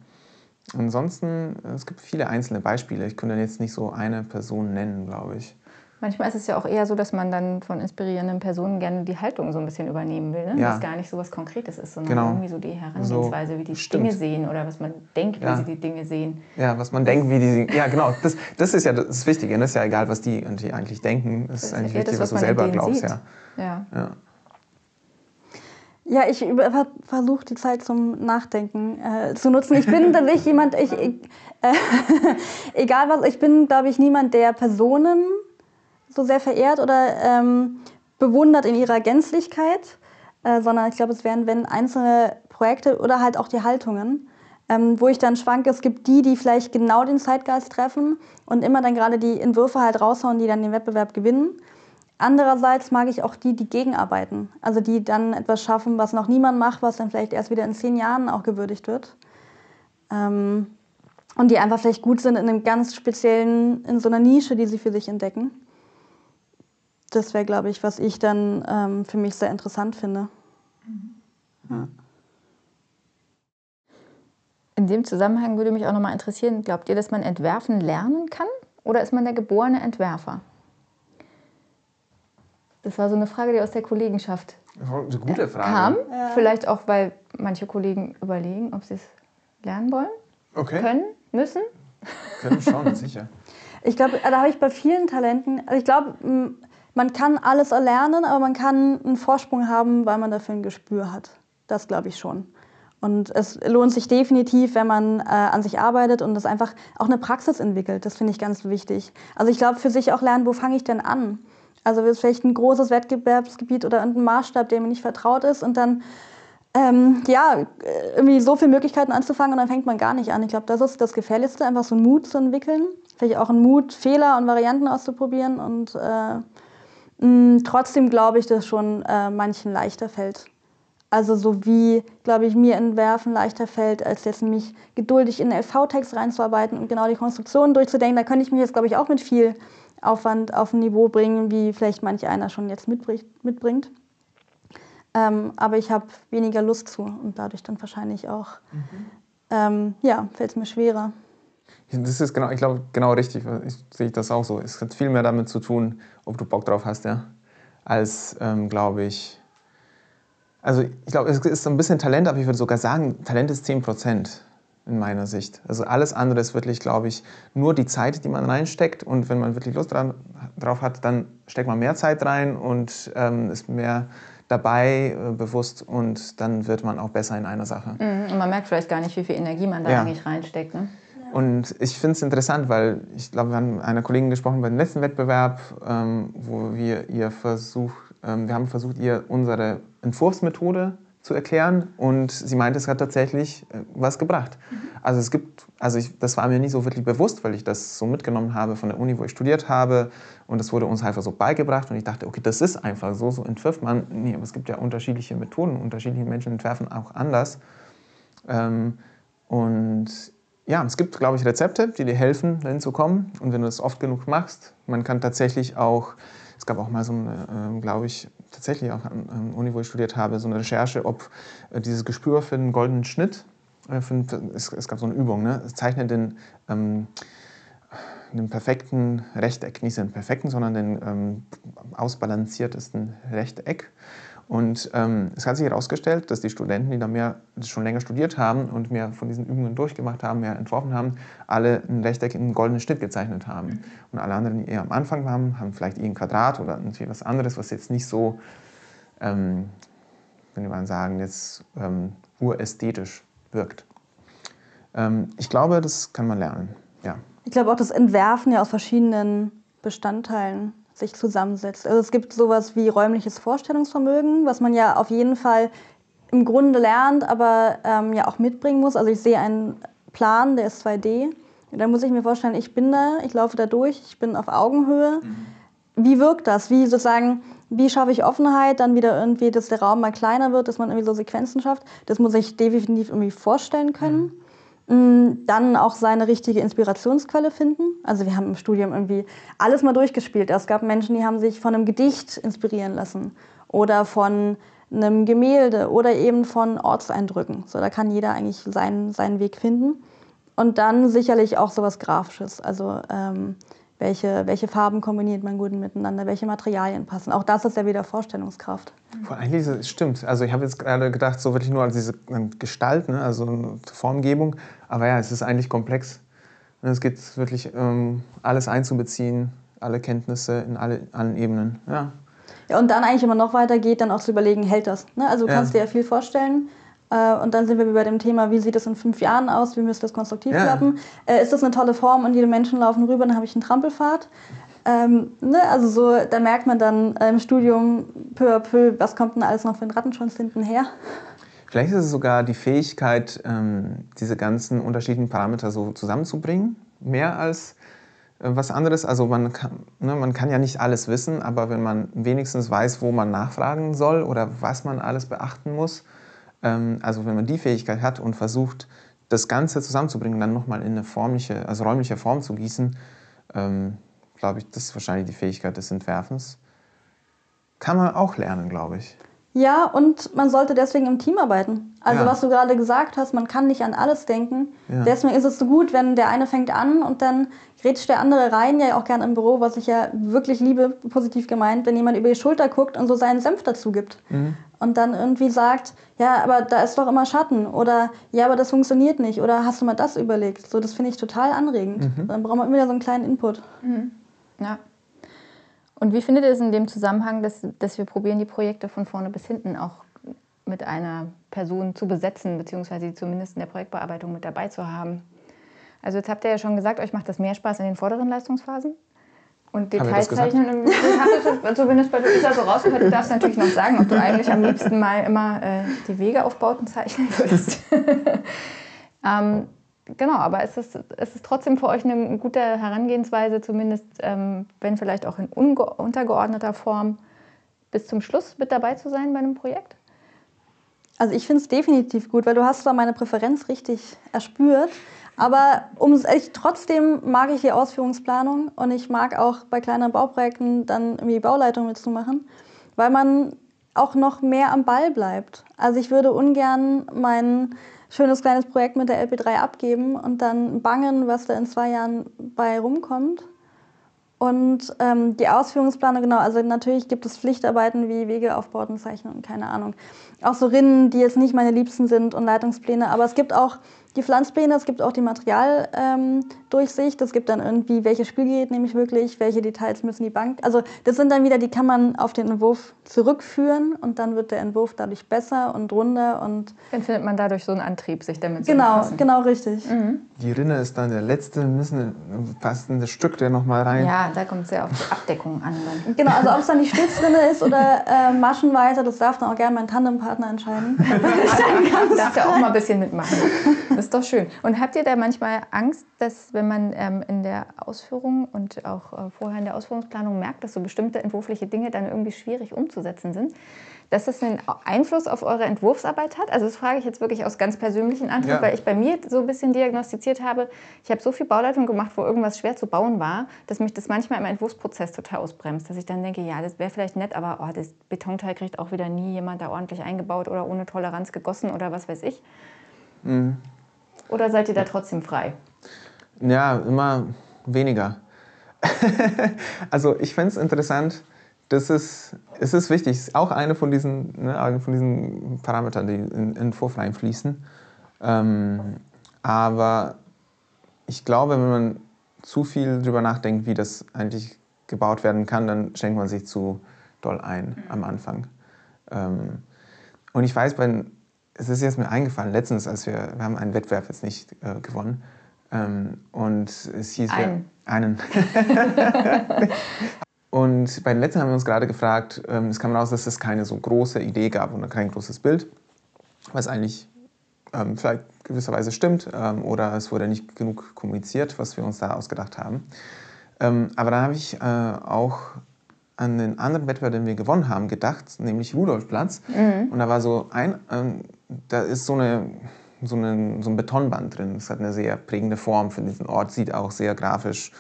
Ansonsten, es gibt viele einzelne Beispiele. Ich könnte jetzt nicht so eine Person nennen, glaube ich. Manchmal ist es ja auch eher so, dass man dann von inspirierenden Personen gerne die Haltung so ein bisschen übernehmen will. Ne? Ja. Dass gar nicht so was Konkretes ist, sondern genau. irgendwie so die Herangehensweise, wie die Stimmt. Dinge sehen oder was man denkt, wie ja. sie die Dinge sehen. Ja, was man das denkt, wie die sie. Ja, genau. Das, das ist ja das Wichtige. Das ist ja egal, was die eigentlich denken. Das, das ist eigentlich wichtig, was, was du selber glaubst. Ja. ja. Ja. Ich versuche die Zeit zum Nachdenken äh, zu nutzen. Ich bin <laughs> tatsächlich jemand, ich, ich äh, <laughs> egal was, ich bin, glaube ich, niemand, der Personen so sehr verehrt oder ähm, bewundert in ihrer Gänzlichkeit, äh, sondern ich glaube, es wären, wenn einzelne Projekte oder halt auch die Haltungen, ähm, wo ich dann schwanke, es gibt die, die vielleicht genau den Zeitgeist treffen und immer dann gerade die Entwürfe halt raushauen, die dann den Wettbewerb gewinnen. Andererseits mag ich auch die, die gegenarbeiten. Also die dann etwas schaffen, was noch niemand macht, was dann vielleicht erst wieder in zehn Jahren auch gewürdigt wird. Ähm, und die einfach vielleicht gut sind in einem ganz speziellen, in so einer Nische, die sie für sich entdecken. Das wäre, glaube ich, was ich dann ähm, für mich sehr interessant finde. Ja. In dem Zusammenhang würde mich auch nochmal interessieren, glaubt ihr, dass man entwerfen lernen kann? Oder ist man der geborene Entwerfer? Das war so eine Frage, die aus der Kollegenschaft eine gute Frage. kam. Ja. Vielleicht auch, weil manche Kollegen überlegen, ob sie es lernen wollen, okay. können, müssen. Können schon, <laughs> sicher. Ich glaube, da habe ich bei vielen Talenten, also ich glaube, man kann alles erlernen, aber man kann einen Vorsprung haben, weil man dafür ein Gespür hat. Das glaube ich schon. Und es lohnt sich definitiv, wenn man äh, an sich arbeitet und das einfach auch eine Praxis entwickelt. Das finde ich ganz wichtig. Also ich glaube, für sich auch lernen, wo fange ich denn an? Also wird vielleicht ein großes Wettbewerbsgebiet oder irgendein Maßstab, der mir nicht vertraut ist und dann ähm, ja, irgendwie so viele Möglichkeiten anzufangen und dann fängt man gar nicht an. Ich glaube, das ist das Gefährlichste, einfach so einen Mut zu entwickeln. Vielleicht auch einen Mut, Fehler und Varianten auszuprobieren. Und äh, mh, trotzdem glaube ich, dass schon äh, manchen leichter fällt. Also so wie, glaube ich, mir entwerfen leichter fällt, als jetzt mich geduldig in den LV-Text reinzuarbeiten und genau die Konstruktionen durchzudenken. Da könnte ich mich jetzt, glaube ich, auch mit viel Aufwand auf ein Niveau bringen, wie vielleicht manch einer schon jetzt mitbringt. Ähm, aber ich habe weniger Lust zu und dadurch dann wahrscheinlich auch, mhm. ähm, ja, fällt es mir schwerer. Das ist genau, ich glaube, genau richtig. Ich sehe das auch so. Es hat viel mehr damit zu tun, ob du Bock drauf hast, ja, als, ähm, glaube ich. Also, ich glaube, es ist ein bisschen Talent, aber ich würde sogar sagen, Talent ist 10 Prozent in meiner Sicht. Also alles andere ist wirklich, glaube ich, nur die Zeit, die man reinsteckt. Und wenn man wirklich Lust dran, drauf hat, dann steckt man mehr Zeit rein und ähm, ist mehr dabei, äh, bewusst und dann wird man auch besser in einer Sache. Mhm. Und man merkt vielleicht gar nicht, wie viel Energie man da ja. eigentlich reinsteckt. Ne? Und ich finde es interessant, weil ich glaube, wir haben mit einer Kollegin gesprochen beim letzten Wettbewerb, ähm, wo wir ihr versucht, ähm, wir haben versucht, ihr unsere Entwurfsmethode zu erklären und sie meinte, es hat tatsächlich äh, was gebracht. Mhm. Also es gibt, also ich, das war mir nicht so wirklich bewusst, weil ich das so mitgenommen habe von der Uni, wo ich studiert habe und das wurde uns einfach so beigebracht und ich dachte, okay, das ist einfach so, so entwirft man. Nee, aber es gibt ja unterschiedliche Methoden, unterschiedliche Menschen entwerfen auch anders. Ähm, und ja, es gibt, glaube ich, Rezepte, die dir helfen, dahin zu kommen und wenn du das oft genug machst, man kann tatsächlich auch es gab auch mal so eine, äh, glaube ich, tatsächlich auch an der Uni, wo ich studiert habe, so eine Recherche, ob äh, dieses Gespür für den goldenen Schnitt, äh, für, es, es, gab so eine Übung, ne? es zeichnet den, ähm, den perfekten Rechteck, nicht den perfekten, sondern den ähm, ausbalanciertesten Rechteck. Und ähm, es hat sich herausgestellt, dass die Studenten, die da mehr schon länger studiert haben und mehr von diesen Übungen durchgemacht haben, mehr entworfen haben, alle ein Rechteck in einen goldenen Schnitt gezeichnet haben. Und alle anderen, die eher am Anfang waren, haben vielleicht ein Quadrat oder natürlich was anderes, was jetzt nicht so, ähm, wenn man sagen, jetzt ähm, urästhetisch wirkt. Ähm, ich glaube, das kann man lernen, ja. Ich glaube auch das Entwerfen ja aus verschiedenen Bestandteilen sich zusammensetzt. Also es gibt sowas wie räumliches Vorstellungsvermögen, was man ja auf jeden Fall im Grunde lernt, aber ähm, ja auch mitbringen muss. Also ich sehe einen Plan, der ist 2D. Da muss ich mir vorstellen, ich bin da, ich laufe da durch, ich bin auf Augenhöhe. Mhm. Wie wirkt das? Wie sozusagen, wie schaffe ich Offenheit, dann wieder irgendwie, dass der Raum mal kleiner wird, dass man irgendwie so Sequenzen schafft? Das muss ich definitiv irgendwie vorstellen können. Mhm. Mm, dann auch seine richtige Inspirationsquelle finden. Also wir haben im Studium irgendwie alles mal durchgespielt. Es gab Menschen, die haben sich von einem Gedicht inspirieren lassen oder von einem Gemälde oder eben von Ortseindrücken. So, da kann jeder eigentlich seinen, seinen Weg finden. Und dann sicherlich auch sowas Grafisches. Also ähm, welche, welche Farben kombiniert man gut miteinander, welche Materialien passen. Auch das ist ja wieder Vorstellungskraft. Eigentlich stimmt. Also ich habe jetzt gerade gedacht, so wirklich nur als diese Gestalt, ne? also eine Formgebung. Aber ja, es ist eigentlich komplex. Es geht wirklich ähm, alles einzubeziehen, alle Kenntnisse in alle, allen Ebenen. Ja. ja. Und dann eigentlich immer noch weiter geht, dann auch zu überlegen, hält das? Ne? Also du kannst ja. dir ja viel vorstellen. Äh, und dann sind wir bei dem Thema, wie sieht das in fünf Jahren aus, wie müsste das konstruktiv ja. klappen? Äh, ist das eine tolle Form und jede Menschen laufen rüber, dann habe ich einen Trampelfahrt? Ähm, ne? Also so, da merkt man dann äh, im Studium peu à peu, was kommt denn alles noch für einen Rattenschwanz hinten her. Vielleicht ist es sogar die Fähigkeit, ähm, diese ganzen unterschiedlichen Parameter so zusammenzubringen, mehr als äh, was anderes. Also man kann, ne, man kann ja nicht alles wissen, aber wenn man wenigstens weiß, wo man nachfragen soll oder was man alles beachten muss, also wenn man die Fähigkeit hat und versucht, das Ganze zusammenzubringen, dann nochmal in eine formliche, also räumliche Form zu gießen, ähm, glaube ich, das ist wahrscheinlich die Fähigkeit des Entwerfens. Kann man auch lernen, glaube ich. Ja, und man sollte deswegen im Team arbeiten. Also ja. was du gerade gesagt hast, man kann nicht an alles denken. Ja. Deswegen ist es so gut, wenn der eine fängt an und dann grätscht der andere rein, ja auch gerne im Büro, was ich ja wirklich liebe, positiv gemeint, wenn jemand über die Schulter guckt und so seinen Senf dazu gibt. Mhm. Und dann irgendwie sagt, ja, aber da ist doch immer Schatten oder ja, aber das funktioniert nicht oder hast du mal das überlegt? So, das finde ich total anregend. Mhm. Dann braucht man immer wieder so einen kleinen Input. Mhm. Ja. Und wie findet ihr es in dem Zusammenhang, dass, dass wir probieren, die Projekte von vorne bis hinten auch mit einer Person zu besetzen, beziehungsweise sie zumindest in der Projektbearbeitung mit dabei zu haben? Also jetzt habt ihr ja schon gesagt, euch macht das mehr Spaß in den vorderen Leistungsphasen. Und Detailzeichnen im habe zumindest bei Luisa so rausgehört. Du darfst natürlich noch sagen, ob du eigentlich am liebsten mal immer äh, die Wegeaufbauten zeichnen würdest. <laughs> ähm, genau, aber ist es, ist es trotzdem für euch eine gute Herangehensweise, zumindest ähm, wenn vielleicht auch in untergeordneter Form, bis zum Schluss mit dabei zu sein bei einem Projekt? Also ich finde es definitiv gut, weil du hast zwar meine Präferenz richtig erspürt, aber um ich, trotzdem mag ich die Ausführungsplanung und ich mag auch bei kleineren Bauprojekten dann irgendwie Bauleitung mitzumachen, weil man auch noch mehr am Ball bleibt. Also ich würde ungern mein schönes kleines Projekt mit der LP3 abgeben und dann bangen, was da in zwei Jahren bei rumkommt. Und ähm, die Ausführungsplanung, genau, also natürlich gibt es Pflichtarbeiten wie Wegeaufbauten zeichnen und keine Ahnung. Auch so Rinnen, die jetzt nicht meine Liebsten sind und Leitungspläne, aber es gibt auch die Pflanzpläne, es gibt auch die Materialdurchsicht, ähm, es gibt dann irgendwie, welches Spielgerät nehme ich wirklich, welche Details müssen die Bank. Also das sind dann wieder, die kann man auf den Entwurf zurückführen und dann wird der Entwurf dadurch besser und runder und. Dann findet man dadurch so einen Antrieb, sich damit genau, zu befassen. Genau, richtig. Mhm. Die Rinne ist dann der letzte, müssen fast ein Stück der nochmal rein. Ja, da kommt es ja auf die Abdeckung an. Dann. Genau, also ob es dann die Stützrinne ist oder äh, Maschenweise, das darf dann auch gerne mein Tandempartner entscheiden. <laughs> darf ja auch mal ein bisschen mitmachen. <laughs> Das ist doch schön. Und habt ihr da manchmal Angst, dass wenn man ähm, in der Ausführung und auch äh, vorher in der Ausführungsplanung merkt, dass so bestimmte entwurfliche Dinge dann irgendwie schwierig umzusetzen sind, dass das einen Einfluss auf eure Entwurfsarbeit hat? Also das frage ich jetzt wirklich aus ganz persönlichen Antwort, ja. weil ich bei mir so ein bisschen diagnostiziert habe, ich habe so viel Bauleitung gemacht, wo irgendwas schwer zu bauen war, dass mich das manchmal im Entwurfsprozess total ausbremst. Dass ich dann denke, ja, das wäre vielleicht nett, aber oh, das Betonteil kriegt auch wieder nie jemand da ordentlich eingebaut oder ohne Toleranz gegossen oder was weiß ich. Mhm. Oder seid ihr da trotzdem frei? Ja, immer weniger. <laughs> also ich finde es interessant, das ist, es ist wichtig, es ist auch eine von diesen, ne, von diesen Parametern, die in, in Vorf reinfließen. Ähm, aber ich glaube, wenn man zu viel darüber nachdenkt, wie das eigentlich gebaut werden kann, dann schenkt man sich zu doll ein am Anfang. Ähm, und ich weiß, wenn es ist jetzt mir eingefallen, letztens, als wir, wir haben einen Wettbewerb jetzt nicht äh, gewonnen. Ähm, und es hieß einen. Ja, einen. <laughs> und bei den letzten haben wir uns gerade gefragt, ähm, es kam raus, dass es keine so große Idee gab und kein großes Bild, was eigentlich ähm, vielleicht gewisserweise stimmt ähm, oder es wurde nicht genug kommuniziert, was wir uns da ausgedacht haben. Ähm, aber dann habe ich äh, auch an den anderen Wettbewerb, den wir gewonnen haben, gedacht, nämlich Rudolfplatz. Mhm. Und da war so ein, ähm, da ist so, eine, so, eine, so ein Betonband drin. Das hat eine sehr prägende Form für diesen Ort, sieht auch sehr grafisch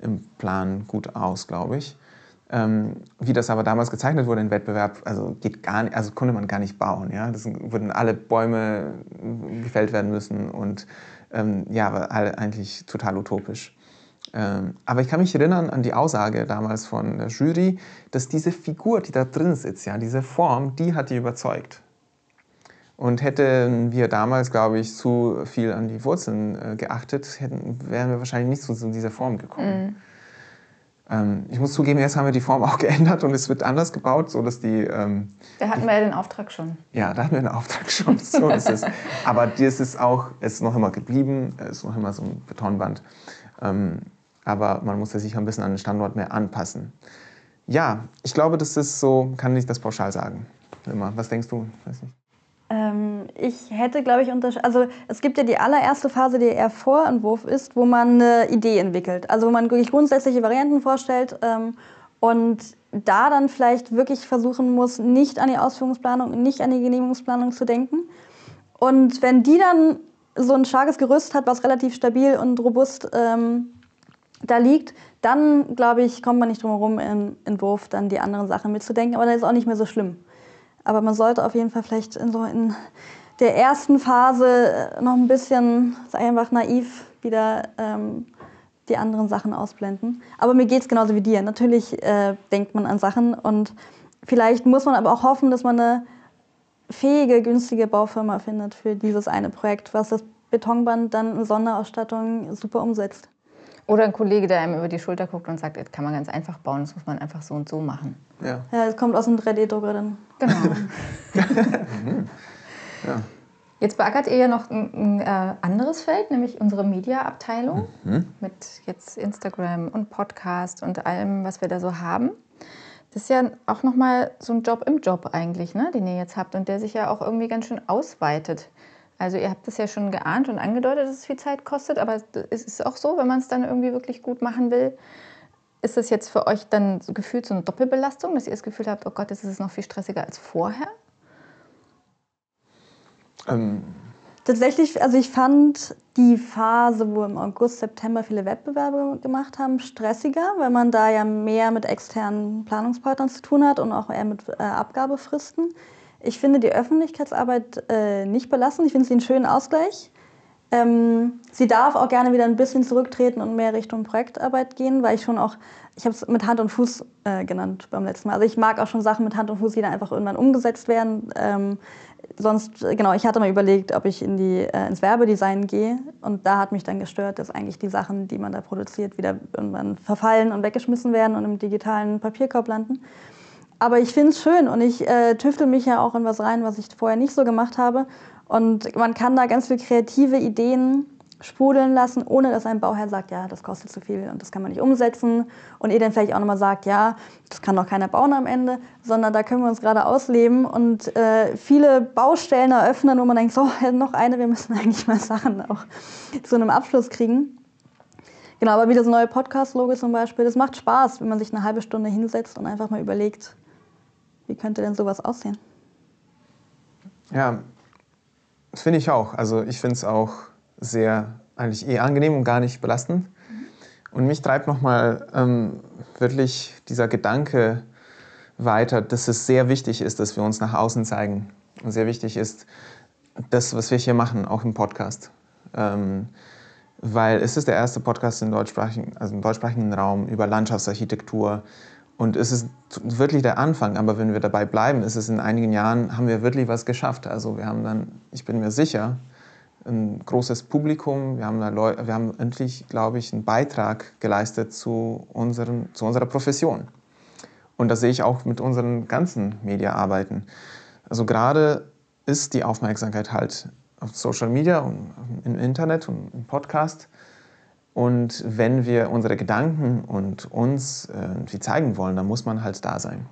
im Plan gut aus, glaube ich. Ähm, wie das aber damals gezeichnet wurde im Wettbewerb, also geht gar nicht, also konnte man gar nicht bauen. Ja? Das würden alle Bäume gefällt werden müssen und ähm, ja, war eigentlich total utopisch. Ähm, aber ich kann mich erinnern an die Aussage damals von der Jury, dass diese Figur, die da drin sitzt, ja, diese Form, die hat die überzeugt. Und hätten wir damals, glaube ich, zu viel an die Wurzeln äh, geachtet, hätten, wären wir wahrscheinlich nicht zu, zu dieser Form gekommen. Mhm. Ähm, ich muss zugeben, jetzt haben wir die Form <laughs> auch geändert und es wird anders gebaut, so dass die. Ähm, da hatten wir ja den Auftrag schon. Ja, da hatten wir den Auftrag schon. <laughs> So ist es. Aber das ist auch, es ist noch immer geblieben, es ist noch immer so ein Betonband. Ähm, aber man muss sich ein bisschen an den Standort mehr anpassen. Ja, ich glaube, das ist so, kann ich das pauschal sagen. Immer. Was denkst du? Weiß nicht. Ähm, ich hätte, glaube ich, unter also es gibt ja die allererste Phase, die eher Vorentwurf ist, wo man eine Idee entwickelt. Also wo man wirklich grundsätzliche Varianten vorstellt ähm, und da dann vielleicht wirklich versuchen muss, nicht an die Ausführungsplanung, nicht an die Genehmigungsplanung zu denken. Und wenn die dann so ein starkes Gerüst hat, was relativ stabil und robust ähm, da liegt, dann glaube ich, kommt man nicht drum herum, im Entwurf dann die anderen Sachen mitzudenken. Aber das ist auch nicht mehr so schlimm. Aber man sollte auf jeden Fall vielleicht in, so in der ersten Phase äh, noch ein bisschen, einfach naiv, wieder ähm, die anderen Sachen ausblenden. Aber mir geht es genauso wie dir. Natürlich äh, denkt man an Sachen und vielleicht muss man aber auch hoffen, dass man eine fähige, günstige Baufirma findet für dieses eine Projekt, was das Betonband dann in Sonderausstattung super umsetzt. Oder ein Kollege, der einem über die Schulter guckt und sagt, das kann man ganz einfach bauen, das muss man einfach so und so machen. Ja, ja das kommt aus dem 3D-Drucker dann. Genau. <laughs> ja. Jetzt beackert ihr ja noch ein, ein äh, anderes Feld, nämlich unsere Media-Abteilung mhm. mit jetzt Instagram und Podcast und allem, was wir da so haben. Das ist ja auch nochmal so ein Job im Job eigentlich, ne, den ihr jetzt habt und der sich ja auch irgendwie ganz schön ausweitet. Also ihr habt das ja schon geahnt und angedeutet, dass es viel Zeit kostet, aber es ist auch so, wenn man es dann irgendwie wirklich gut machen will, ist das jetzt für euch dann so gefühlt so eine Doppelbelastung, dass ihr das Gefühl habt, oh Gott, jetzt ist es noch viel stressiger als vorher? Ähm. Tatsächlich, also ich fand die Phase, wo im August, September viele Wettbewerbe gemacht haben, stressiger, weil man da ja mehr mit externen Planungspartnern zu tun hat und auch eher mit äh, Abgabefristen. Ich finde die Öffentlichkeitsarbeit äh, nicht belassen. Ich finde sie einen schönen Ausgleich. Ähm, sie darf auch gerne wieder ein bisschen zurücktreten und mehr Richtung Projektarbeit gehen, weil ich schon auch, ich habe es mit Hand und Fuß äh, genannt beim letzten Mal. Also ich mag auch schon Sachen mit Hand und Fuß, die dann einfach irgendwann umgesetzt werden. Ähm, sonst, genau, ich hatte mal überlegt, ob ich in die, äh, ins Werbedesign gehe. Und da hat mich dann gestört, dass eigentlich die Sachen, die man da produziert, wieder irgendwann verfallen und weggeschmissen werden und im digitalen Papierkorb landen. Aber ich finde es schön und ich äh, tüftel mich ja auch in was rein, was ich vorher nicht so gemacht habe. Und man kann da ganz viele kreative Ideen sprudeln lassen, ohne dass ein Bauherr sagt, ja, das kostet zu viel und das kann man nicht umsetzen. Und ihr dann vielleicht auch nochmal sagt, ja, das kann doch keiner bauen am Ende, sondern da können wir uns gerade ausleben und äh, viele Baustellen eröffnen, wo man denkt, so, <laughs> noch eine, wir müssen <laughs> eigentlich mal Sachen auch zu einem Abschluss kriegen. Genau, aber wie das neue Podcast-Logo zum Beispiel, das macht Spaß, wenn man sich eine halbe Stunde hinsetzt und einfach mal überlegt, wie könnte denn sowas aussehen? Ja, das finde ich auch. Also ich finde es auch sehr eigentlich eher angenehm und gar nicht belastend. Und mich treibt nochmal ähm, wirklich dieser Gedanke weiter, dass es sehr wichtig ist, dass wir uns nach außen zeigen. Und sehr wichtig ist, das, was wir hier machen, auch im Podcast. Ähm, weil es ist der erste Podcast im deutschsprachigen, also im deutschsprachigen Raum über Landschaftsarchitektur. Und es ist wirklich der Anfang, aber wenn wir dabei bleiben, ist es in einigen Jahren, haben wir wirklich was geschafft. Also wir haben dann, ich bin mir sicher, ein großes Publikum. Wir haben, wir haben endlich, glaube ich, einen Beitrag geleistet zu, unseren, zu unserer Profession. Und das sehe ich auch mit unseren ganzen Mediaarbeiten. Also gerade ist die Aufmerksamkeit halt auf Social Media und im Internet und im Podcast. Und wenn wir unsere Gedanken und uns irgendwie zeigen wollen, dann muss man halt da sein.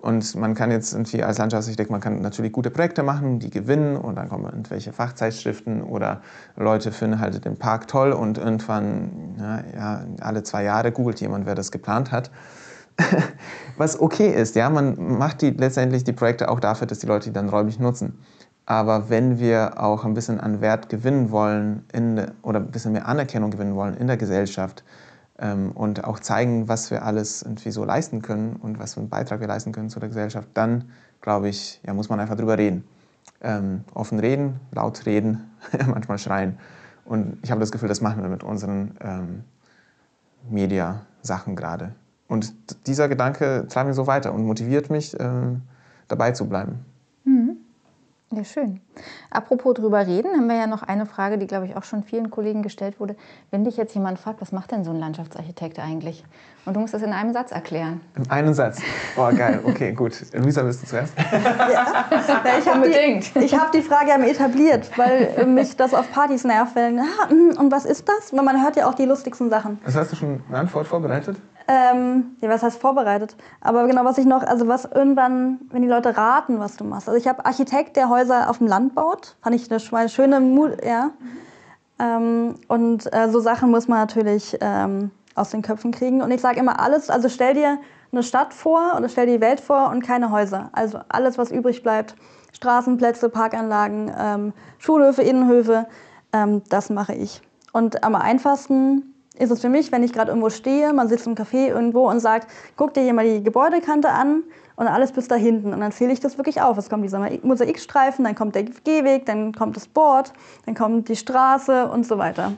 Und man kann jetzt irgendwie als Landschaftsarchitekt, man kann natürlich gute Projekte machen, die gewinnen und dann kommen irgendwelche Fachzeitschriften oder Leute finden halt den Park toll und irgendwann, ja, ja, alle zwei Jahre googelt jemand, wer das geplant hat. <laughs> Was okay ist, ja, man macht die, letztendlich die Projekte auch dafür, dass die Leute die dann räumlich nutzen. Aber wenn wir auch ein bisschen an Wert gewinnen wollen in, oder ein bisschen mehr Anerkennung gewinnen wollen in der Gesellschaft, ähm, und auch zeigen, was wir alles irgendwie so leisten können und was für einen Beitrag wir leisten können zu der Gesellschaft, dann glaube ich, ja, muss man einfach drüber reden. Ähm, offen reden, laut reden, <laughs> manchmal schreien. Und ich habe das Gefühl, das machen wir mit unseren ähm, Media-Sachen gerade. Und dieser Gedanke treibt mich so weiter und motiviert mich, äh, dabei zu bleiben. Ja, schön. Apropos drüber reden, haben wir ja noch eine Frage, die, glaube ich, auch schon vielen Kollegen gestellt wurde. Wenn dich jetzt jemand fragt, was macht denn so ein Landschaftsarchitekt eigentlich? Und du musst das in einem Satz erklären. In einem Satz? Oh, geil. Okay, gut. Luisa, bist du zuerst? Ja. ich habe die, hab die Frage etabliert, weil mich das auf Partys nervt. Wenn, ah, hm, und was ist das? Weil man hört ja auch die lustigsten Sachen. Das hast du schon eine Antwort vorbereitet? Ähm, ja, was heißt vorbereitet? Aber genau, was ich noch, also was irgendwann, wenn die Leute raten, was du machst. Also ich habe Architekt, der Häuser auf dem Land baut. Fand ich eine schöne, Mut, ja. Ähm, und äh, so Sachen muss man natürlich ähm, aus den Köpfen kriegen. Und ich sage immer alles, also stell dir eine Stadt vor oder stell dir die Welt vor und keine Häuser. Also alles, was übrig bleibt. Straßenplätze, Parkanlagen, ähm, Schulhöfe, Innenhöfe, ähm, das mache ich. Und am einfachsten ist es für mich, wenn ich gerade irgendwo stehe, man sitzt im Café irgendwo und sagt, guck dir hier mal die Gebäudekante an und alles bis da hinten. Und dann zähle ich das wirklich auf. Es kommt dieser Mosaikstreifen, dann kommt der Gehweg, dann kommt das Board, dann kommt die Straße und so weiter.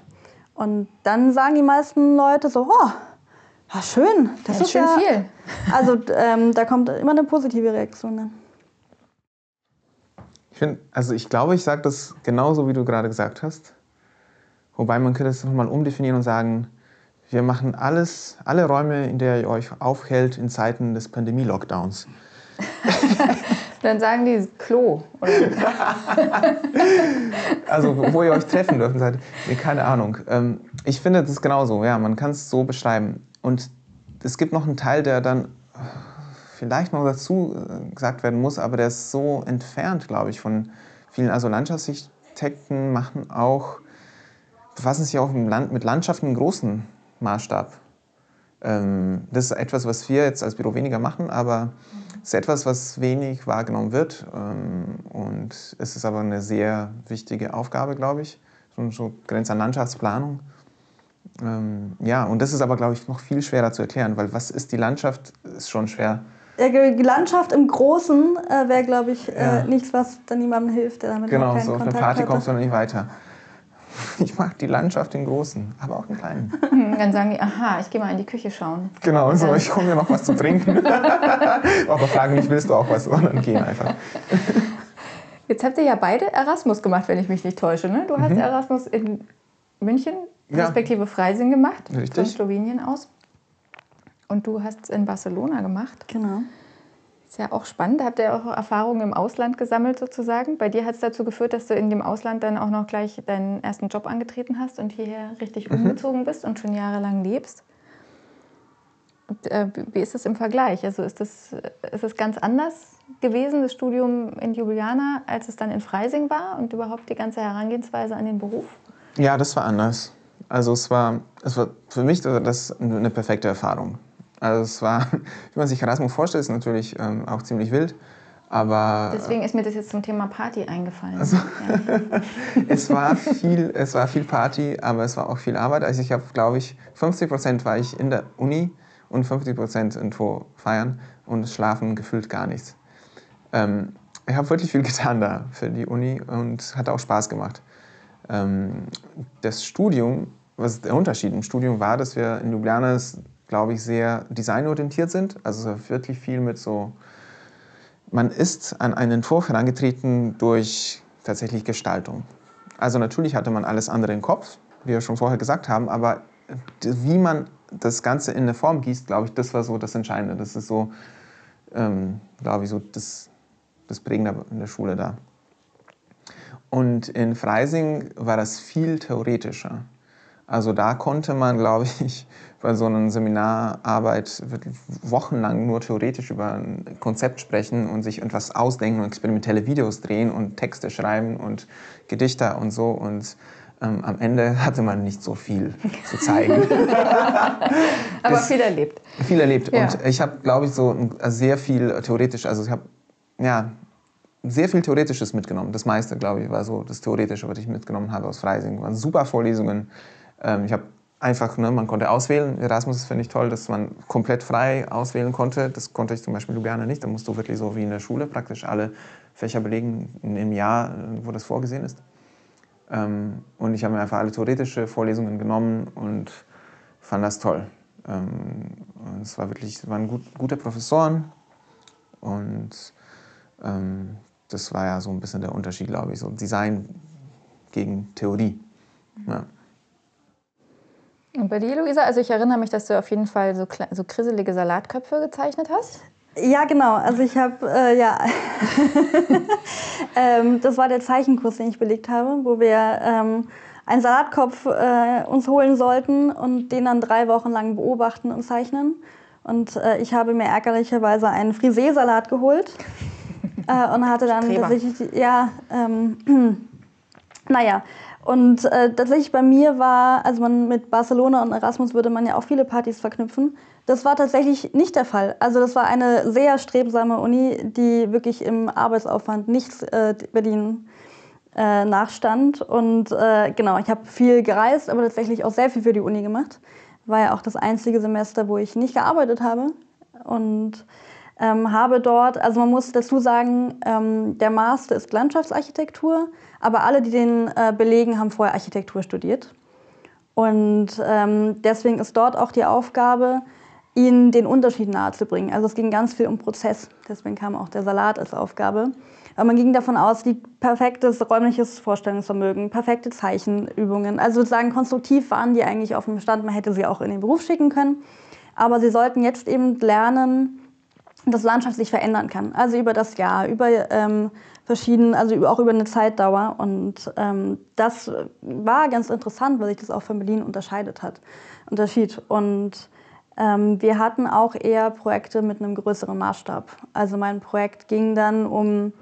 Und dann sagen die meisten Leute so, oh, ja, schön, das, das ist schön ja, viel. <laughs> Also ähm, da kommt immer eine positive Reaktion dann. Ich finde, also ich glaube, ich sage das genauso, wie du gerade gesagt hast. Wobei man könnte es nochmal umdefinieren und sagen, wir machen alles, alle Räume, in der ihr euch aufhält in Zeiten des Pandemie-Lockdowns. <laughs> Dann sagen die Klo. <laughs> also wo ihr euch treffen dürft, seid, nee, keine Ahnung. Ähm, ich finde das ist genauso, ja, man kann es so beschreiben. Und es gibt noch einen Teil, der dann vielleicht noch dazu äh, gesagt werden muss, aber der ist so entfernt, glaube ich, von vielen. Also Landschaftsarchitekten machen auch befassen sich auch mit Landschaften im großen Maßstab. Ähm, das ist etwas, was wir jetzt als Büro weniger machen, aber es ist etwas, was wenig wahrgenommen wird. Ähm, und es ist aber eine sehr wichtige Aufgabe, glaube ich. Schon so Grenze an Landschaftsplanung. Ähm, ja, und das ist aber, glaube ich, noch viel schwerer zu erklären, weil was ist die Landschaft, ist schon schwer. Die Landschaft im Großen äh, wäre, glaube ich, äh, ja. nichts, was dann niemandem hilft, der damit Genau, so auf eine Party hatte. kommst du noch nicht weiter. Ich mag die Landschaft in großen, aber auch in kleinen. <laughs> Dann sagen die, aha, ich gehe mal in die Küche schauen. Genau, und so, ich hole mir noch was zu <laughs> trinken. <laughs> aber fragen mich, willst du auch was? Und dann gehen einfach. Jetzt habt ihr ja beide Erasmus gemacht, wenn ich mich nicht täusche. Ne? Du hast mhm. Erasmus in München, respektive Freising gemacht, Richtig. von Slowenien aus. Und du hast es in Barcelona gemacht. Genau. Ist ja auch spannend. Habt ihr auch Erfahrungen im Ausland gesammelt sozusagen? Bei dir hat es dazu geführt, dass du in dem Ausland dann auch noch gleich deinen ersten Job angetreten hast und hierher richtig mhm. umgezogen bist und schon jahrelang lebst. Und, äh, wie ist das im Vergleich? Also ist das, ist das ganz anders gewesen, das Studium in Ljubljana, als es dann in Freising war und überhaupt die ganze Herangehensweise an den Beruf? Ja, das war anders. Also es war, es war für mich das eine perfekte Erfahrung. Also es war, <laughs> wie man sich Erasmus vorstellt, ist natürlich ähm, auch ziemlich wild. Aber, Deswegen ist mir das jetzt zum Thema Party eingefallen. Also, ja. <laughs> es, war viel, es war viel Party, aber es war auch viel Arbeit. Also ich habe, glaube ich, 50 Prozent war ich in der Uni und 50 Prozent irgendwo feiern und schlafen gefühlt gar nichts. Ähm, ich habe wirklich viel getan da für die Uni und hat auch Spaß gemacht. Ähm, das Studium, was der Unterschied im Studium war, dass wir in Ljubljana, glaube ich, sehr designorientiert sind. Also wirklich viel mit so, man ist an einen Entwurf herangetreten durch tatsächlich Gestaltung. Also natürlich hatte man alles andere im Kopf, wie wir schon vorher gesagt haben, aber wie man das Ganze in eine Form gießt, glaube ich, das war so das Entscheidende. Das ist so, ähm, glaube ich, so das das Prägende in der Schule da. Und in Freising war das viel theoretischer. Also da konnte man, glaube ich, bei so einer Seminararbeit wochenlang nur theoretisch über ein Konzept sprechen und sich etwas ausdenken und experimentelle Videos drehen und Texte schreiben und Gedichte und so. Und ähm, am Ende hatte man nicht so viel zu zeigen. <laughs> Aber viel erlebt. Viel erlebt. Ja. Und ich habe, glaube ich, so sehr viel theoretisch, also ich habe ja, sehr viel Theoretisches mitgenommen. Das meiste, glaube ich, war so das Theoretische, was ich mitgenommen habe aus Freising. waren super Vorlesungen. Ähm, ich habe einfach, ne, man konnte auswählen. Erasmus finde ich toll, dass man komplett frei auswählen konnte. Das konnte ich zum Beispiel Ljubljana nicht. Da musst du wirklich so wie in der Schule praktisch alle Fächer belegen im Jahr, wo das vorgesehen ist. Ähm, und ich habe mir einfach alle theoretische Vorlesungen genommen und fand das toll. Ähm, es war wirklich, waren gut, gute Professoren und ähm, das war ja so ein bisschen der Unterschied, glaube ich, so Design gegen Theorie. Ja. Und bei dir, Luisa, also ich erinnere mich, dass du auf jeden Fall so, so krisselige Salatköpfe gezeichnet hast. Ja, genau. Also ich habe, äh, ja, <laughs> ähm, das war der Zeichenkurs, den ich belegt habe, wo wir ähm, einen Salatkopf äh, uns holen sollten und den dann drei Wochen lang beobachten und zeichnen. Und äh, ich habe mir ärgerlicherweise einen Frisee-Salat geholt <laughs> äh, und hatte dann Streber. tatsächlich, ja, ähm, <clears throat> naja. Und äh, tatsächlich bei mir war, also man mit Barcelona und Erasmus würde man ja auch viele Partys verknüpfen. Das war tatsächlich nicht der Fall. Also das war eine sehr strebsame Uni, die wirklich im Arbeitsaufwand nichts äh, Berlin äh, nachstand. Und äh, genau, ich habe viel gereist, aber tatsächlich auch sehr viel für die Uni gemacht. War ja auch das einzige Semester, wo ich nicht gearbeitet habe. Und ähm, habe dort, also man muss dazu sagen, ähm, der Master ist Landschaftsarchitektur, aber alle, die den äh, belegen, haben vorher Architektur studiert. Und ähm, deswegen ist dort auch die Aufgabe, ihnen den Unterschied nahezubringen. Also es ging ganz viel um Prozess, deswegen kam auch der Salat als Aufgabe. Aber man ging davon aus, die perfektes räumliches Vorstellungsvermögen, perfekte Zeichenübungen. Also sozusagen konstruktiv waren die eigentlich auf dem Stand, man hätte sie auch in den Beruf schicken können. Aber sie sollten jetzt eben lernen, dass Landschaft sich verändern kann. Also über das Jahr, über ähm, verschiedene, also auch über eine Zeitdauer. Und ähm, das war ganz interessant, weil sich das auch von Berlin unterscheidet hat, unterschied. Und ähm, wir hatten auch eher Projekte mit einem größeren Maßstab. Also mein Projekt ging dann um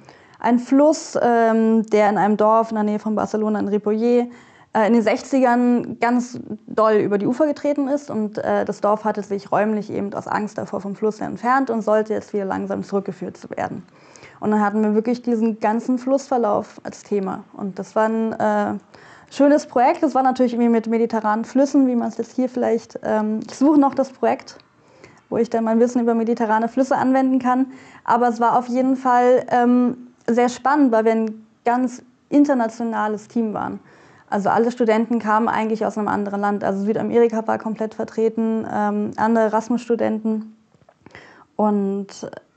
einen Fluss, ähm, der in einem Dorf in der Nähe von Barcelona in Ripollet in den 60ern ganz doll über die Ufer getreten ist und äh, das Dorf hatte sich räumlich eben aus Angst davor vom Fluss entfernt und sollte jetzt wieder langsam zurückgeführt werden. Und dann hatten wir wirklich diesen ganzen Flussverlauf als Thema und das war ein äh, schönes Projekt. Das war natürlich irgendwie mit mediterranen Flüssen, wie man es jetzt hier vielleicht, ähm, ich suche noch das Projekt, wo ich dann mein Wissen über mediterrane Flüsse anwenden kann. Aber es war auf jeden Fall ähm, sehr spannend, weil wir ein ganz internationales Team waren. Also alle Studenten kamen eigentlich aus einem anderen Land. Also Südamerika war komplett vertreten, ähm, andere Erasmus-Studenten. Und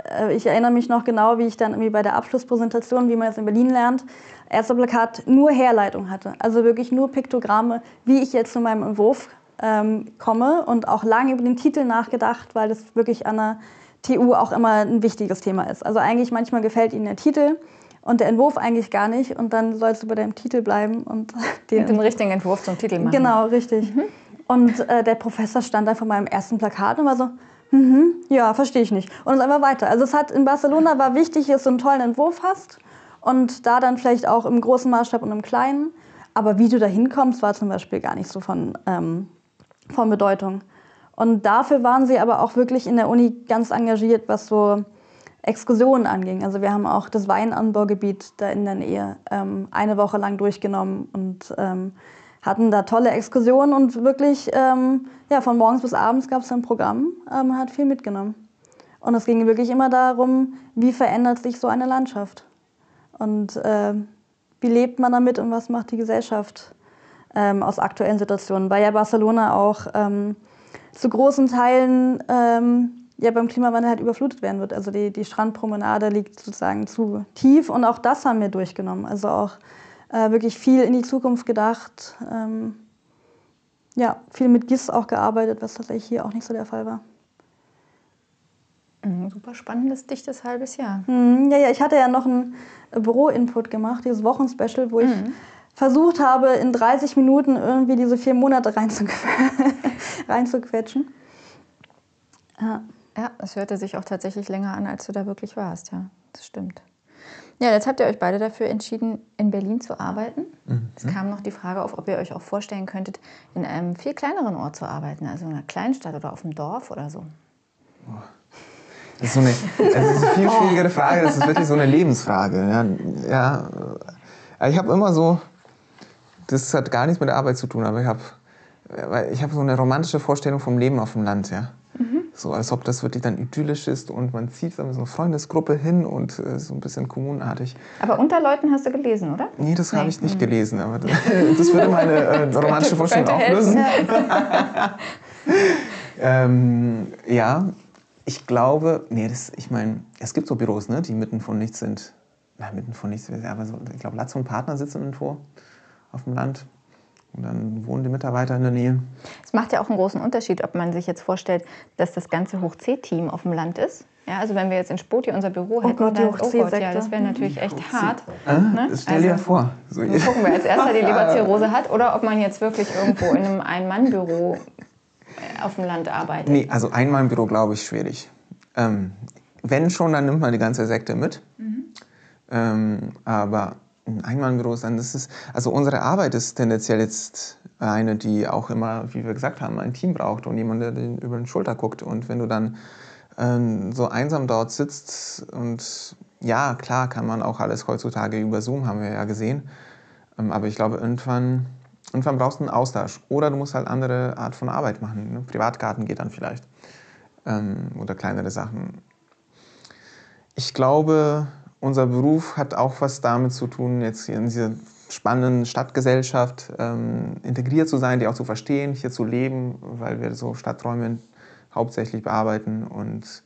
äh, ich erinnere mich noch genau, wie ich dann irgendwie bei der Abschlusspräsentation, wie man es in Berlin lernt, erster Plakat nur Herleitung hatte. Also wirklich nur Piktogramme, wie ich jetzt zu meinem Entwurf ähm, komme und auch lange über den Titel nachgedacht, weil das wirklich an der TU auch immer ein wichtiges Thema ist. Also eigentlich manchmal gefällt Ihnen der Titel und der Entwurf eigentlich gar nicht und dann soll es über dem Titel bleiben und <laughs> den, Mit dem richtigen Entwurf zum Titel machen. Genau, richtig. Mhm. Und äh, der Professor stand dann vor meinem ersten Plakat und war so, mhm, ja, verstehe ich nicht. Und es einfach weiter. Also es hat in Barcelona war wichtig, dass du einen tollen Entwurf hast und da dann vielleicht auch im großen Maßstab und im kleinen. Aber wie du da hinkommst, war zum Beispiel gar nicht so von, ähm, von Bedeutung. Und dafür waren sie aber auch wirklich in der Uni ganz engagiert, was so Exkursionen anging. Also wir haben auch das Weinanbaugebiet da in der Nähe ähm, eine Woche lang durchgenommen und ähm, hatten da tolle Exkursionen und wirklich ähm, ja, von morgens bis abends gab es ein Programm, ähm, man hat viel mitgenommen. Und es ging wirklich immer darum, wie verändert sich so eine Landschaft und äh, wie lebt man damit und was macht die Gesellschaft ähm, aus aktuellen Situationen. Weil ja Barcelona auch ähm, zu großen Teilen ja beim Klimawandel halt überflutet werden wird. Also die, die Strandpromenade liegt sozusagen zu tief und auch das haben wir durchgenommen. Also auch äh, wirklich viel in die Zukunft gedacht. Ähm, ja, viel mit GIS auch gearbeitet, was tatsächlich hier auch nicht so der Fall war. Mhm, super spannendes, dichtes halbes Jahr. Mhm, ja, ja, ich hatte ja noch einen Büro-Input gemacht, dieses Wochenspecial, wo ich mhm. versucht habe, in 30 Minuten irgendwie diese vier Monate <laughs> reinzuquetschen. Ja. Ja, es hörte sich auch tatsächlich länger an, als du da wirklich warst, ja. Das stimmt. Ja, jetzt habt ihr euch beide dafür entschieden, in Berlin zu arbeiten. Mhm. Es kam noch die Frage auf, ob ihr euch auch vorstellen könntet, in einem viel kleineren Ort zu arbeiten, also in einer Kleinstadt oder auf dem Dorf oder so. Das ist, so eine, das ist eine viel schwierigere Frage, das ist wirklich so eine Lebensfrage. Ja, ja ich habe immer so, das hat gar nichts mit der Arbeit zu tun, aber ich habe ich hab so eine romantische Vorstellung vom Leben auf dem Land. Ja. So als ob das wirklich dann idyllisch ist und man zieht dann so eine Freundesgruppe hin und äh, so ein bisschen kommunartig. Aber unter Leuten hast du gelesen, oder? Nee, das nee. habe ich nicht gelesen. Aber das, <laughs> das würde meine äh, romantische Vorstellung auflösen. <laughs> ähm, ja, ich glaube, nee, das, ich meine, es gibt so Büros, ne, die mitten von nichts sind. Na, mitten von nichts, aber so, ich glaube, Latz und Partner sitzen irgendwo auf dem Land. Und dann wohnen die Mitarbeiter in der Nähe. Es macht ja auch einen großen Unterschied, ob man sich jetzt vorstellt, dass das ganze Hoch-C-Team auf dem Land ist. Ja, also wenn wir jetzt in Spoti unser Büro hätten, oh Gott, dann, oh Gott, ja, das wäre natürlich echt hart. Ah, ne? Das stell dir also, vor. So gucken, wer als erster die <laughs> Leberzirrhose hat oder ob man jetzt wirklich irgendwo in einem Ein-Mann-Büro äh, auf dem Land arbeitet. Nee, also Ein-Mann-Büro glaube ich schwierig. Ähm, wenn schon, dann nimmt man die ganze Sekte mit. Mhm. Ähm, aber ein Einmannbüro sein. Das ist, also unsere Arbeit ist tendenziell jetzt eine, die auch immer, wie wir gesagt haben, ein Team braucht und jemand, der den über den Schulter guckt. Und wenn du dann ähm, so einsam dort sitzt und ja, klar kann man auch alles heutzutage über Zoom, haben wir ja gesehen. Ähm, aber ich glaube, irgendwann, irgendwann brauchst du einen Austausch. Oder du musst halt andere Art von Arbeit machen. Ne? Privatgarten geht dann vielleicht. Ähm, oder kleinere Sachen. Ich glaube, unser Beruf hat auch was damit zu tun, jetzt hier in dieser spannenden Stadtgesellschaft ähm, integriert zu sein, die auch zu verstehen, hier zu leben, weil wir so Stadträume hauptsächlich bearbeiten. Und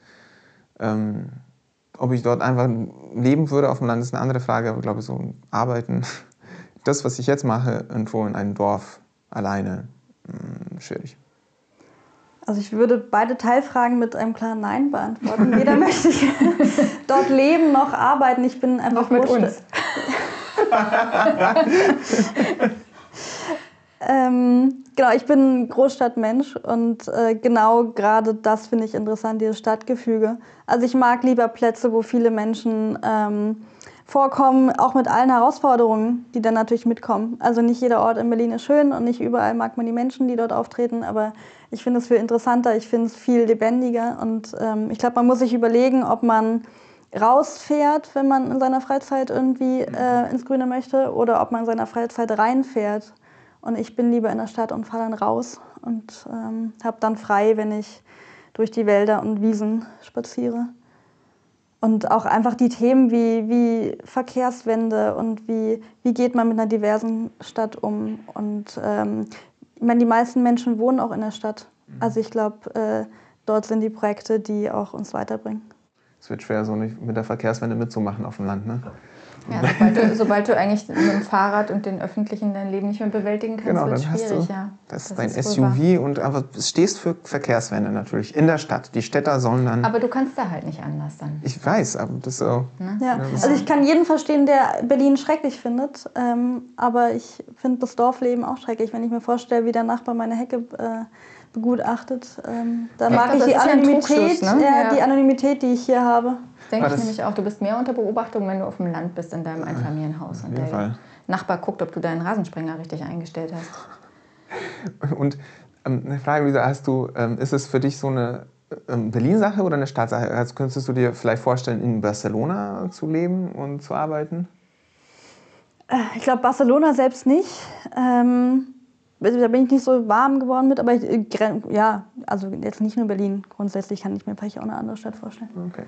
ähm, ob ich dort einfach leben würde auf dem Land, ist eine andere Frage, aber ich glaube, so arbeiten, <laughs> das, was ich jetzt mache, irgendwo in einem Dorf alleine, mh, hm, schwierig. Also ich würde beide Teilfragen mit einem klaren Nein beantworten. Weder <laughs> möchte ich dort leben noch arbeiten. Ich bin einfach noch mit uns. <laughs> ähm, genau, ich bin Großstadtmensch und äh, genau gerade das finde ich interessant, dieses Stadtgefüge. Also ich mag lieber Plätze, wo viele Menschen ähm, vorkommen, auch mit allen Herausforderungen, die dann natürlich mitkommen. Also nicht jeder Ort in Berlin ist schön und nicht überall mag man die Menschen, die dort auftreten, aber ich finde es viel interessanter, ich finde es viel lebendiger und ähm, ich glaube, man muss sich überlegen, ob man rausfährt, wenn man in seiner Freizeit irgendwie äh, ins Grüne möchte oder ob man in seiner Freizeit reinfährt. Und ich bin lieber in der Stadt und fahre dann raus und ähm, habe dann frei, wenn ich durch die Wälder und Wiesen spaziere. Und auch einfach die Themen wie, wie Verkehrswende und wie, wie geht man mit einer diversen Stadt um. Und ähm, ich meine, die meisten Menschen wohnen auch in der Stadt. Mhm. Also ich glaube, äh, dort sind die Projekte, die auch uns weiterbringen. Es wird schwer, so nicht mit der Verkehrswende mitzumachen auf dem Land, ne? Ja, <laughs> sobald du, sobald du eigentlich mit dem Fahrrad und den Öffentlichen dein Leben nicht mehr bewältigen kannst, genau, wird es schwierig. Du, ja. Das, das ist dein ist SUV und aber stehst für Verkehrswende natürlich in der Stadt. Die Städter sollen dann. Aber du kannst da halt nicht anders dann. Ich weiß, aber das ist so. Ne? Ja. Also ich kann jeden verstehen, der Berlin schrecklich findet, ähm, aber ich finde das Dorfleben auch schrecklich, wenn ich mir vorstelle, wie der Nachbar meine Hecke äh, begutachtet. Ähm, da ja, mag ich die Anonymität, ne? ja, die Anonymität, die ich hier habe. Denke ich nämlich auch. Du bist mehr unter Beobachtung, wenn du auf dem Land bist, in deinem Einfamilienhaus. Und der Fall. Nachbar guckt, ob du deinen Rasensprenger richtig eingestellt hast. <laughs> Und ähm, eine Frage, Lisa, hast du, ähm, ist es für dich so eine ähm, Berlin-Sache oder eine Staatssache? Also könntest du dir vielleicht vorstellen, in Barcelona zu leben und zu arbeiten? Äh, ich glaube, Barcelona selbst nicht. Ähm, da bin ich nicht so warm geworden mit, aber ich, äh, ja, also jetzt nicht nur Berlin. Grundsätzlich kann ich mir vielleicht auch eine andere Stadt vorstellen. Okay.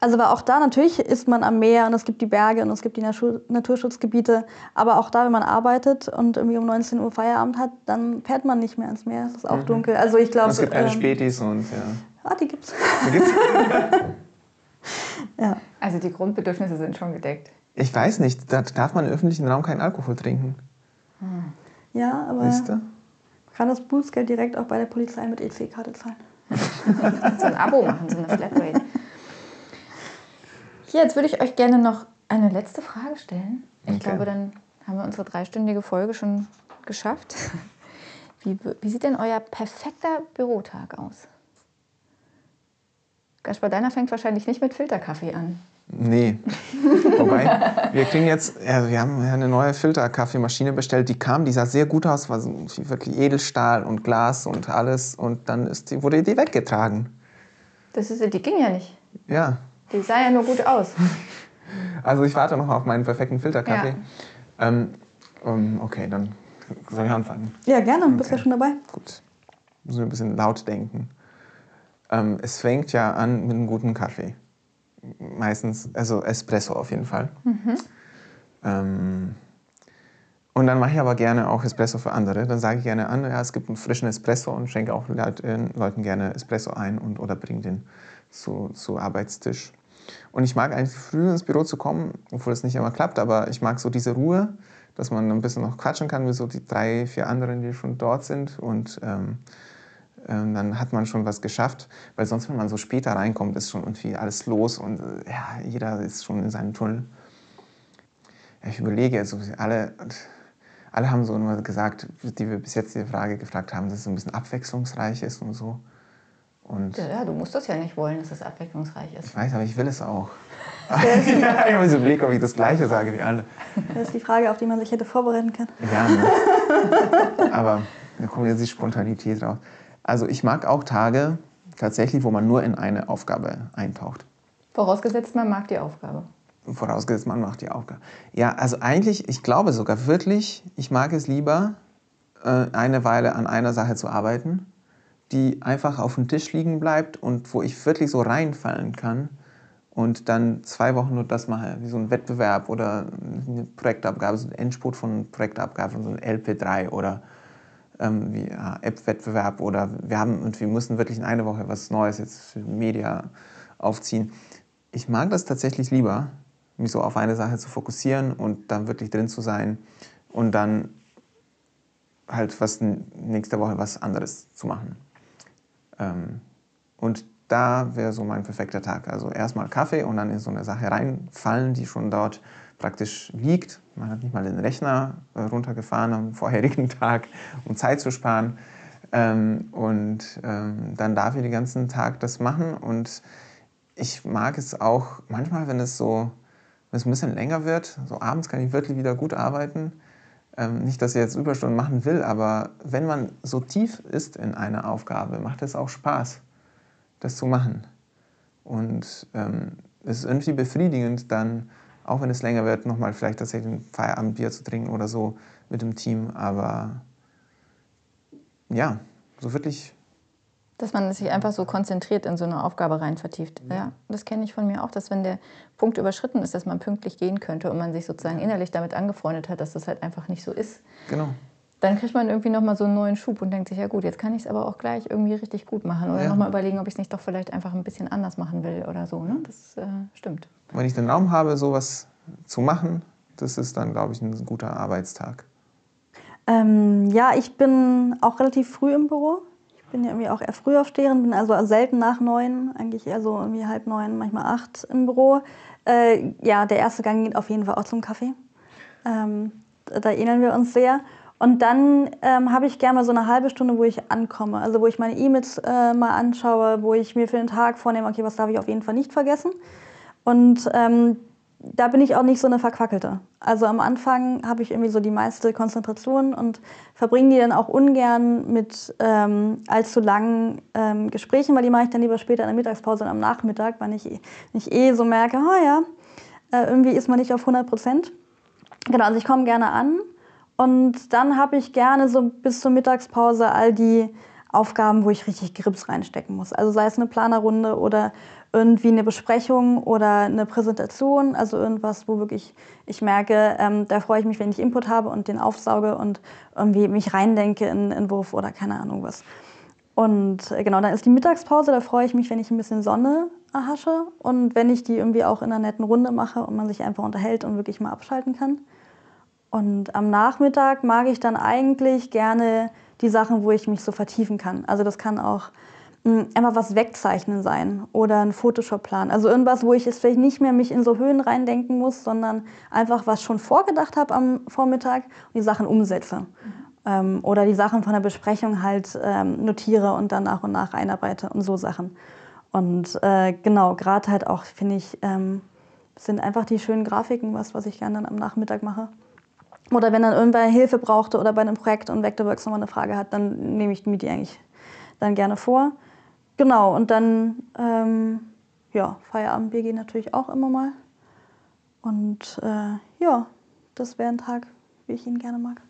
Also aber auch da natürlich ist man am Meer und es gibt die Berge und es gibt die Naturschutzgebiete. Aber auch da, wenn man arbeitet und irgendwie um 19 Uhr Feierabend hat, dann fährt man nicht mehr ans Meer. Es ist auch mhm. dunkel. Also ich glaube. Es gibt keine ähm, Spätis und ja. Ah, die gibt's. Die gibt's? <laughs> ja. Also die Grundbedürfnisse sind schon gedeckt. Ich weiß nicht, da darf man im öffentlichen Raum keinen Alkohol trinken. Hm. Ja, aber Weißt du? kann das Bußgeld direkt auch bei der Polizei mit EC-Karte zahlen. <laughs> so ein Abo machen, so eine Flatrate. Hier, jetzt würde ich euch gerne noch eine letzte Frage stellen. Ich okay. glaube, dann haben wir unsere dreistündige Folge schon geschafft. <laughs> Wie, wie sieht denn euer perfekter Bürotag aus? Gaspar, deiner fängt wahrscheinlich nicht mit Filterkaffee an. Nee. <laughs> Wobei, wir kriegen jetzt, ja, wir haben eine neue Filterkaffeemaschine bestellt, die kam, die sah sehr gut aus, war so wirklich Edelstahl und Glas und alles und dann ist die, wurde die weggetragen. Das ist, die ging ja nicht. Ja. Die sah ja nur gut aus. <laughs> Also ich warte noch auf meinen perfekten Filterkaffee. Ja. Ähm, okay, dann soll ich anfangen. Ja, gerne, du bist ja schon dabei. Gut. Müssen wir ein bisschen laut denken. Ähm, es fängt ja an mit einem guten Kaffee meistens, also Espresso auf jeden Fall. Mhm. Ähm, und dann mache ich aber gerne auch Espresso für andere. Dann sage ich gerne an, ja, es gibt einen frischen Espresso und schenke auch Leuten gerne Espresso ein und, oder bringe den zu, zu Arbeitstisch. Und ich mag eigentlich früh ins Büro zu kommen, obwohl es nicht immer klappt, aber ich mag so diese Ruhe, dass man ein bisschen noch quatschen kann wie so die drei, vier anderen, die schon dort sind. Und ähm, ähm, dann hat man schon was geschafft. Weil sonst, wenn man so später reinkommt, ist schon irgendwie alles los und äh, ja, jeder ist schon in seinem Tunnel. Ja, ich überlege, also alle, alle haben so immer gesagt, die wir bis jetzt die Frage gefragt haben, dass es ein bisschen abwechslungsreich ist und so. Und ja, du musst das ja nicht wollen, dass es abwechslungsreich ist. Ich weiß, aber ich will es auch. <laughs> <laughs> ich habe so einen Blick, ob ich das Gleiche sage wie alle. Das ist die Frage, auf die man sich hätte vorbereiten können. Ja, ne? <laughs> aber da kommt jetzt die Spontanität raus. Also ich mag auch Tage tatsächlich, wo man nur in eine Aufgabe eintaucht. Vorausgesetzt, man mag die Aufgabe. Vorausgesetzt, man macht die Aufgabe. Ja, also eigentlich, ich glaube sogar wirklich, ich mag es lieber, äh, eine Weile an einer Sache zu arbeiten, die einfach auf dem Tisch liegen bleibt und wo ich wirklich so reinfallen kann und dann zwei Wochen nur das mache, wie so ein Wettbewerb oder eine Projektabgabe, so ein Endspurt von Projektabgabe, so ein LP3 oder ähm, wie ja, App-Wettbewerb oder wir haben und wir müssen wirklich in einer Woche was Neues jetzt für Media aufziehen. Ich mag das tatsächlich lieber, mich so auf eine Sache zu fokussieren und dann wirklich drin zu sein und dann halt was nächste Woche was anderes zu machen. Ähm, und da wäre so mein perfekter Tag. Also erstmal Kaffee und dann in so eine Sache reinfallen, die schon dort praktisch liegt. Man hat nicht mal den Rechner äh, runtergefahren am vorherigen <laughs> Tag, um Zeit zu sparen. Ähm, und ähm, dann darf ich den ganzen Tag das machen. Und ich mag es auch manchmal, wenn es so, wenn es ein bisschen länger wird. So abends kann ich wirklich wieder gut arbeiten. Ähm, nicht, dass ich jetzt Überstunden machen will, aber wenn man so tief ist in einer Aufgabe, macht es auch Spaß, das zu machen. Und ähm, es ist irgendwie befriedigend, dann auch wenn es länger wird, nochmal vielleicht tatsächlich ein Feierabendbier zu trinken oder so mit dem Team. Aber ja, so wirklich Dass man sich einfach so konzentriert in so eine Aufgabe rein vertieft. Ja, das kenne ich von mir auch, dass wenn der Punkt überschritten ist, dass man pünktlich gehen könnte und man sich sozusagen innerlich damit angefreundet hat, dass das halt einfach nicht so ist. Genau. Dann kriegt man irgendwie nochmal so einen neuen Schub und denkt sich, ja gut, jetzt kann ich es aber auch gleich irgendwie richtig gut machen. Oder Ja. nochmal überlegen, ob ich es nicht doch vielleicht einfach ein bisschen anders machen will oder so. Ne? Das äh, stimmt. Wenn ich den Raum habe, sowas zu machen, das ist dann, glaube ich, ein guter Arbeitstag. Ähm, ja, ich bin auch relativ früh im Büro. Bin ja irgendwie auch eher Frühaufsteherin, bin also selten nach neun, eigentlich eher so irgendwie halb neun, manchmal acht im Büro. Äh, ja, der erste Gang geht auf jeden Fall auch zum Kaffee. Ähm, da ähneln wir uns sehr. Und dann ähm, habe ich gerne mal so eine halbe Stunde, wo ich ankomme. Also wo ich meine E-Mails äh, mal anschaue, wo ich mir für den Tag vornehme, okay, was darf ich auf jeden Fall nicht vergessen. Und ähm, da bin ich auch nicht so eine Verquackelte. Also am Anfang habe ich irgendwie so die meiste Konzentration und verbringe die dann auch ungern mit ähm, allzu langen ähm, Gesprächen, weil die mache ich dann lieber später in der Mittagspause und am Nachmittag, weil ich, wenn ich eh so merke, oh ja, äh, irgendwie ist man nicht auf 100 Prozent. Genau, also ich komme gerne an und dann habe ich gerne so bis zur Mittagspause all die Aufgaben, wo ich richtig Grips reinstecken muss. Also sei es eine Planerrunde oder irgendwie eine Besprechung oder eine Präsentation, also irgendwas, wo wirklich ich merke, ähm, da freue ich mich, wenn ich Input habe und den aufsauge und irgendwie mich reindenke in Entwurf oder keine Ahnung was. Und äh, genau, dann ist die Mittagspause, da freue ich mich, wenn ich ein bisschen Sonne erhasche und wenn ich die irgendwie auch in einer netten Runde mache und man sich einfach unterhält und wirklich mal abschalten kann. Und am Nachmittag mag ich dann eigentlich gerne die Sachen, wo ich mich so vertiefen kann. Also das kann auch mh, einfach was wegzeichnen sein oder ein Photoshop-Plan. Also irgendwas, wo ich jetzt vielleicht nicht mehr mich in so Höhen reindenken muss, sondern einfach was schon vorgedacht habe am Vormittag und die Sachen umsetze. Ähm, oder die Sachen von der Besprechung halt ähm, notiere und dann nach und nach einarbeite und so Sachen. Und äh, genau, gerade halt auch, finde ich, ähm, sind einfach die schönen Grafiken, was, was ich gerne dann am Nachmittag mache. Oder wenn dann irgendwer Hilfe brauchte oder bei einem Projekt und Vectorworks nochmal eine Frage hat, dann nehme ich mir die eigentlich dann gerne vor. Genau, und dann, ähm, ja, Feierabendbier geht natürlich auch immer mal. Und äh, ja, das wäre ein Tag, wie ich ihn gerne mag.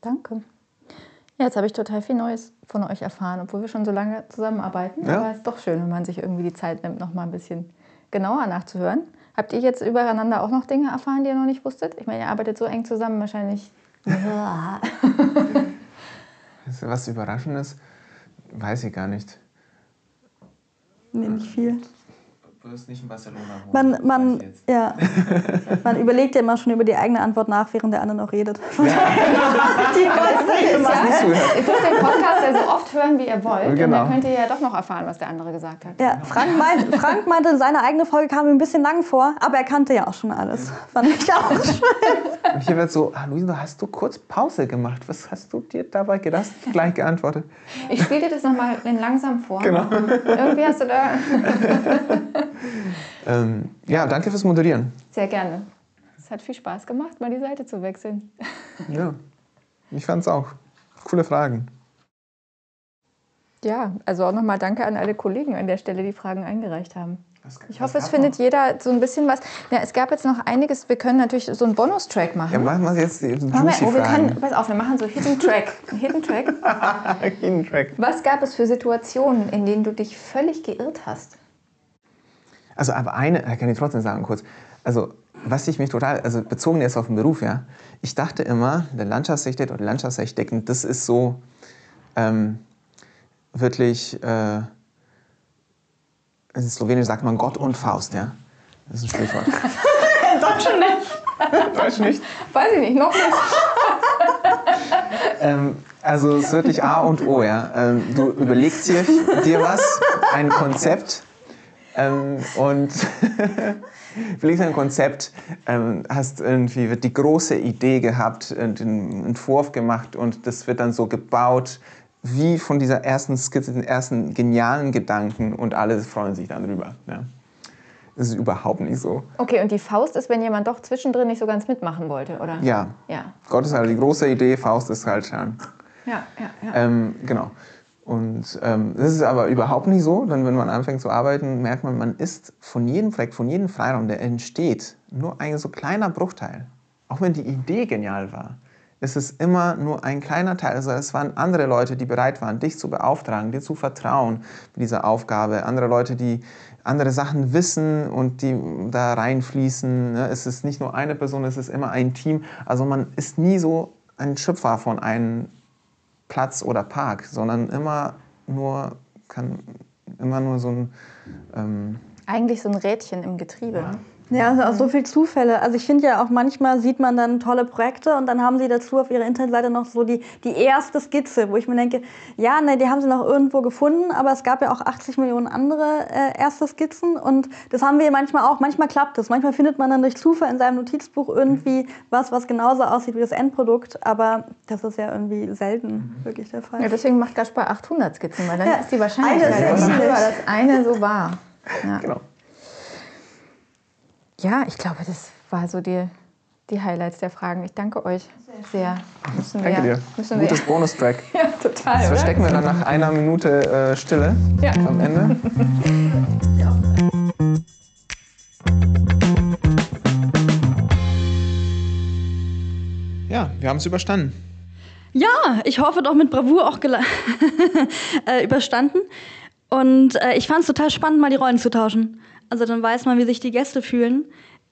Danke. Ja, jetzt habe ich total viel Neues von euch erfahren, obwohl wir schon so lange zusammenarbeiten. Ja. Aber es ist doch schön, wenn man sich irgendwie die Zeit nimmt, noch mal ein bisschen genauer nachzuhören. Habt ihr jetzt übereinander auch noch Dinge erfahren, die ihr noch nicht wusstet? Ich meine, ihr arbeitet so eng zusammen, wahrscheinlich. Ist Was Überraschendes, weiß ich gar nicht. Nee, nicht viel. Du wirst nicht in Barcelona wohnen. Man, man, ja, <laughs> man überlegt ja immer schon über die eigene Antwort nach, während der andere noch redet. <laughs> die weiß nicht immer. Zuhören. Ihr dürft den Podcast ja so oft hören, wie ihr wollt. Und Genau. dann könnt ihr ja doch noch erfahren, was der andere gesagt hat. Ja, Frank, meint, Frank meinte, seine eigene Folge kam ihm ein bisschen lang vor, aber er kannte ja auch schon alles. Fand ich auch <laughs> schön. Und hier wird so, ah, Luisa, hast du kurz Pause gemacht? Was hast du dir dabei gedacht? Gleich geantwortet. Ich spiele dir das nochmal langsam vor. Genau. Irgendwie hast du da. <laughs> Ähm, ja, danke fürs Moderieren. Sehr gerne. Es hat viel Spaß gemacht, mal die Seite zu wechseln. <laughs> Ja, ich fand's auch. Coole Fragen. Ja, also auch nochmal danke an alle Kollegen an der Stelle, die Fragen eingereicht haben. Ich hoffe, es findet jeder so ein bisschen was. Ja, es gab jetzt noch einiges. Wir können natürlich so einen Bonustrack machen. Ja, machen wir jetzt die wir, oh, wir können, pass auf, wir machen so Hidden Track. Hidden Track. <laughs> Hidden Track. Was gab es für Situationen, in denen du dich völlig geirrt hast? Also, aber eine, äh, kann ich trotzdem sagen kurz. Also, was ich mich total, also bezogen jetzt auf den Beruf, ja. Ich dachte immer, der Landschaftsarchitekt oder die Landschaftsarchitektin, das ist so ähm, wirklich, äh, in Slowenisch sagt man Gott und Faust, ja. Das ist ein Sprichwort. <laughs> Deutsche nicht. Deutsch nicht. Weiß ich nicht, noch nicht. <laughs> Ähm, also es ist wirklich A und O, ja. Ähm, du überlegst dir, dir was, ein Konzept ähm, und <laughs> überlegst ein Konzept, ähm, hast irgendwie wird die große Idee gehabt, den Entwurf gemacht und das wird dann so gebaut wie von dieser ersten Skizze, den ersten genialen Gedanken und alle freuen sich dann drüber. Ja. Das ist überhaupt nicht so. Okay, und die Faust ist, wenn jemand doch zwischendrin nicht so ganz mitmachen wollte, oder? Ja. Ja, Gott ist halt die große Idee, Faust ist halt ja, ja, ja. ja. Ähm, genau. Und ähm, das ist aber überhaupt nicht so, denn wenn man anfängt zu arbeiten, merkt man, man ist von jedem Projekt, von jedem Freiraum, der entsteht, nur ein so kleiner Bruchteil. Auch wenn die Idee genial war, ist es immer nur ein kleiner Teil. Also es waren andere Leute, die bereit waren, dich zu beauftragen, dir zu vertrauen mit dieser Aufgabe. Andere Leute, die andere Sachen wissen und die da reinfließen. Ne? Es ist nicht nur eine Person, es ist immer ein Team. Also man ist nie so ein Schöpfer von einem Platz oder Park, sondern immer nur kann immer nur so ein ähm eigentlich so ein Rädchen im Getriebe. Ja. Ja, also auch so viele Zufälle. Also ich finde ja auch manchmal sieht man dann tolle Projekte und dann haben sie dazu auf ihrer Internetseite noch so die, die erste Skizze, wo ich mir denke, ja, ne, die haben sie noch irgendwo gefunden, aber es gab ja auch 80 Millionen andere äh, erste Skizzen und das haben wir manchmal auch. Manchmal klappt es. Manchmal findet man dann durch Zufall in seinem Notizbuch irgendwie was, was genauso aussieht wie das Endprodukt, aber das ist ja irgendwie selten wirklich der Fall. Ja, deswegen macht Gaspar 800 Skizzen, weil dann ja, ist die Wahrscheinlichkeit dass eine so war. <laughs> Ja. Genau. Ja, ich glaube, das war so die, die Highlights der Fragen. Ich danke euch sehr. Müssen danke wir, dir. Müssen Gutes Bonustrack. <laughs> ja, total. Das verstecken wir dann nach einer Minute äh, Stille ja. am Ende. Ja, wir haben es überstanden. Ja, ich hoffe doch mit Bravour auch <laughs> äh, überstanden. Und äh, ich fand es total spannend, mal die Rollen zu tauschen. Also dann weiß man, wie sich die Gäste fühlen.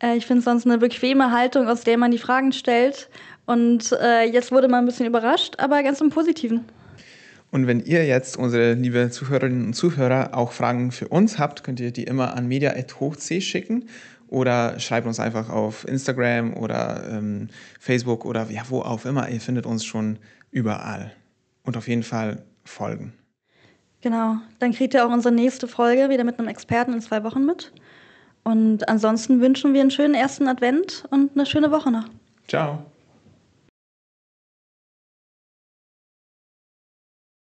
Äh, ich finde es sonst eine bequeme Haltung, aus der man die Fragen stellt. Und äh, jetzt wurde man ein bisschen überrascht, aber ganz im Positiven. Und wenn ihr jetzt, unsere liebe Zuhörerinnen und Zuhörer, auch Fragen für uns habt, könnt ihr die immer an media.hochc schicken oder schreibt uns einfach auf Instagram oder ähm, Facebook oder ja, wo auch immer. Ihr findet uns schon überall. Und auf jeden Fall folgen. Genau, dann kriegt ihr auch unsere nächste Folge wieder mit einem Experten in zwei Wochen mit. Und ansonsten wünschen wir einen schönen ersten Advent und eine schöne Woche noch. Ciao.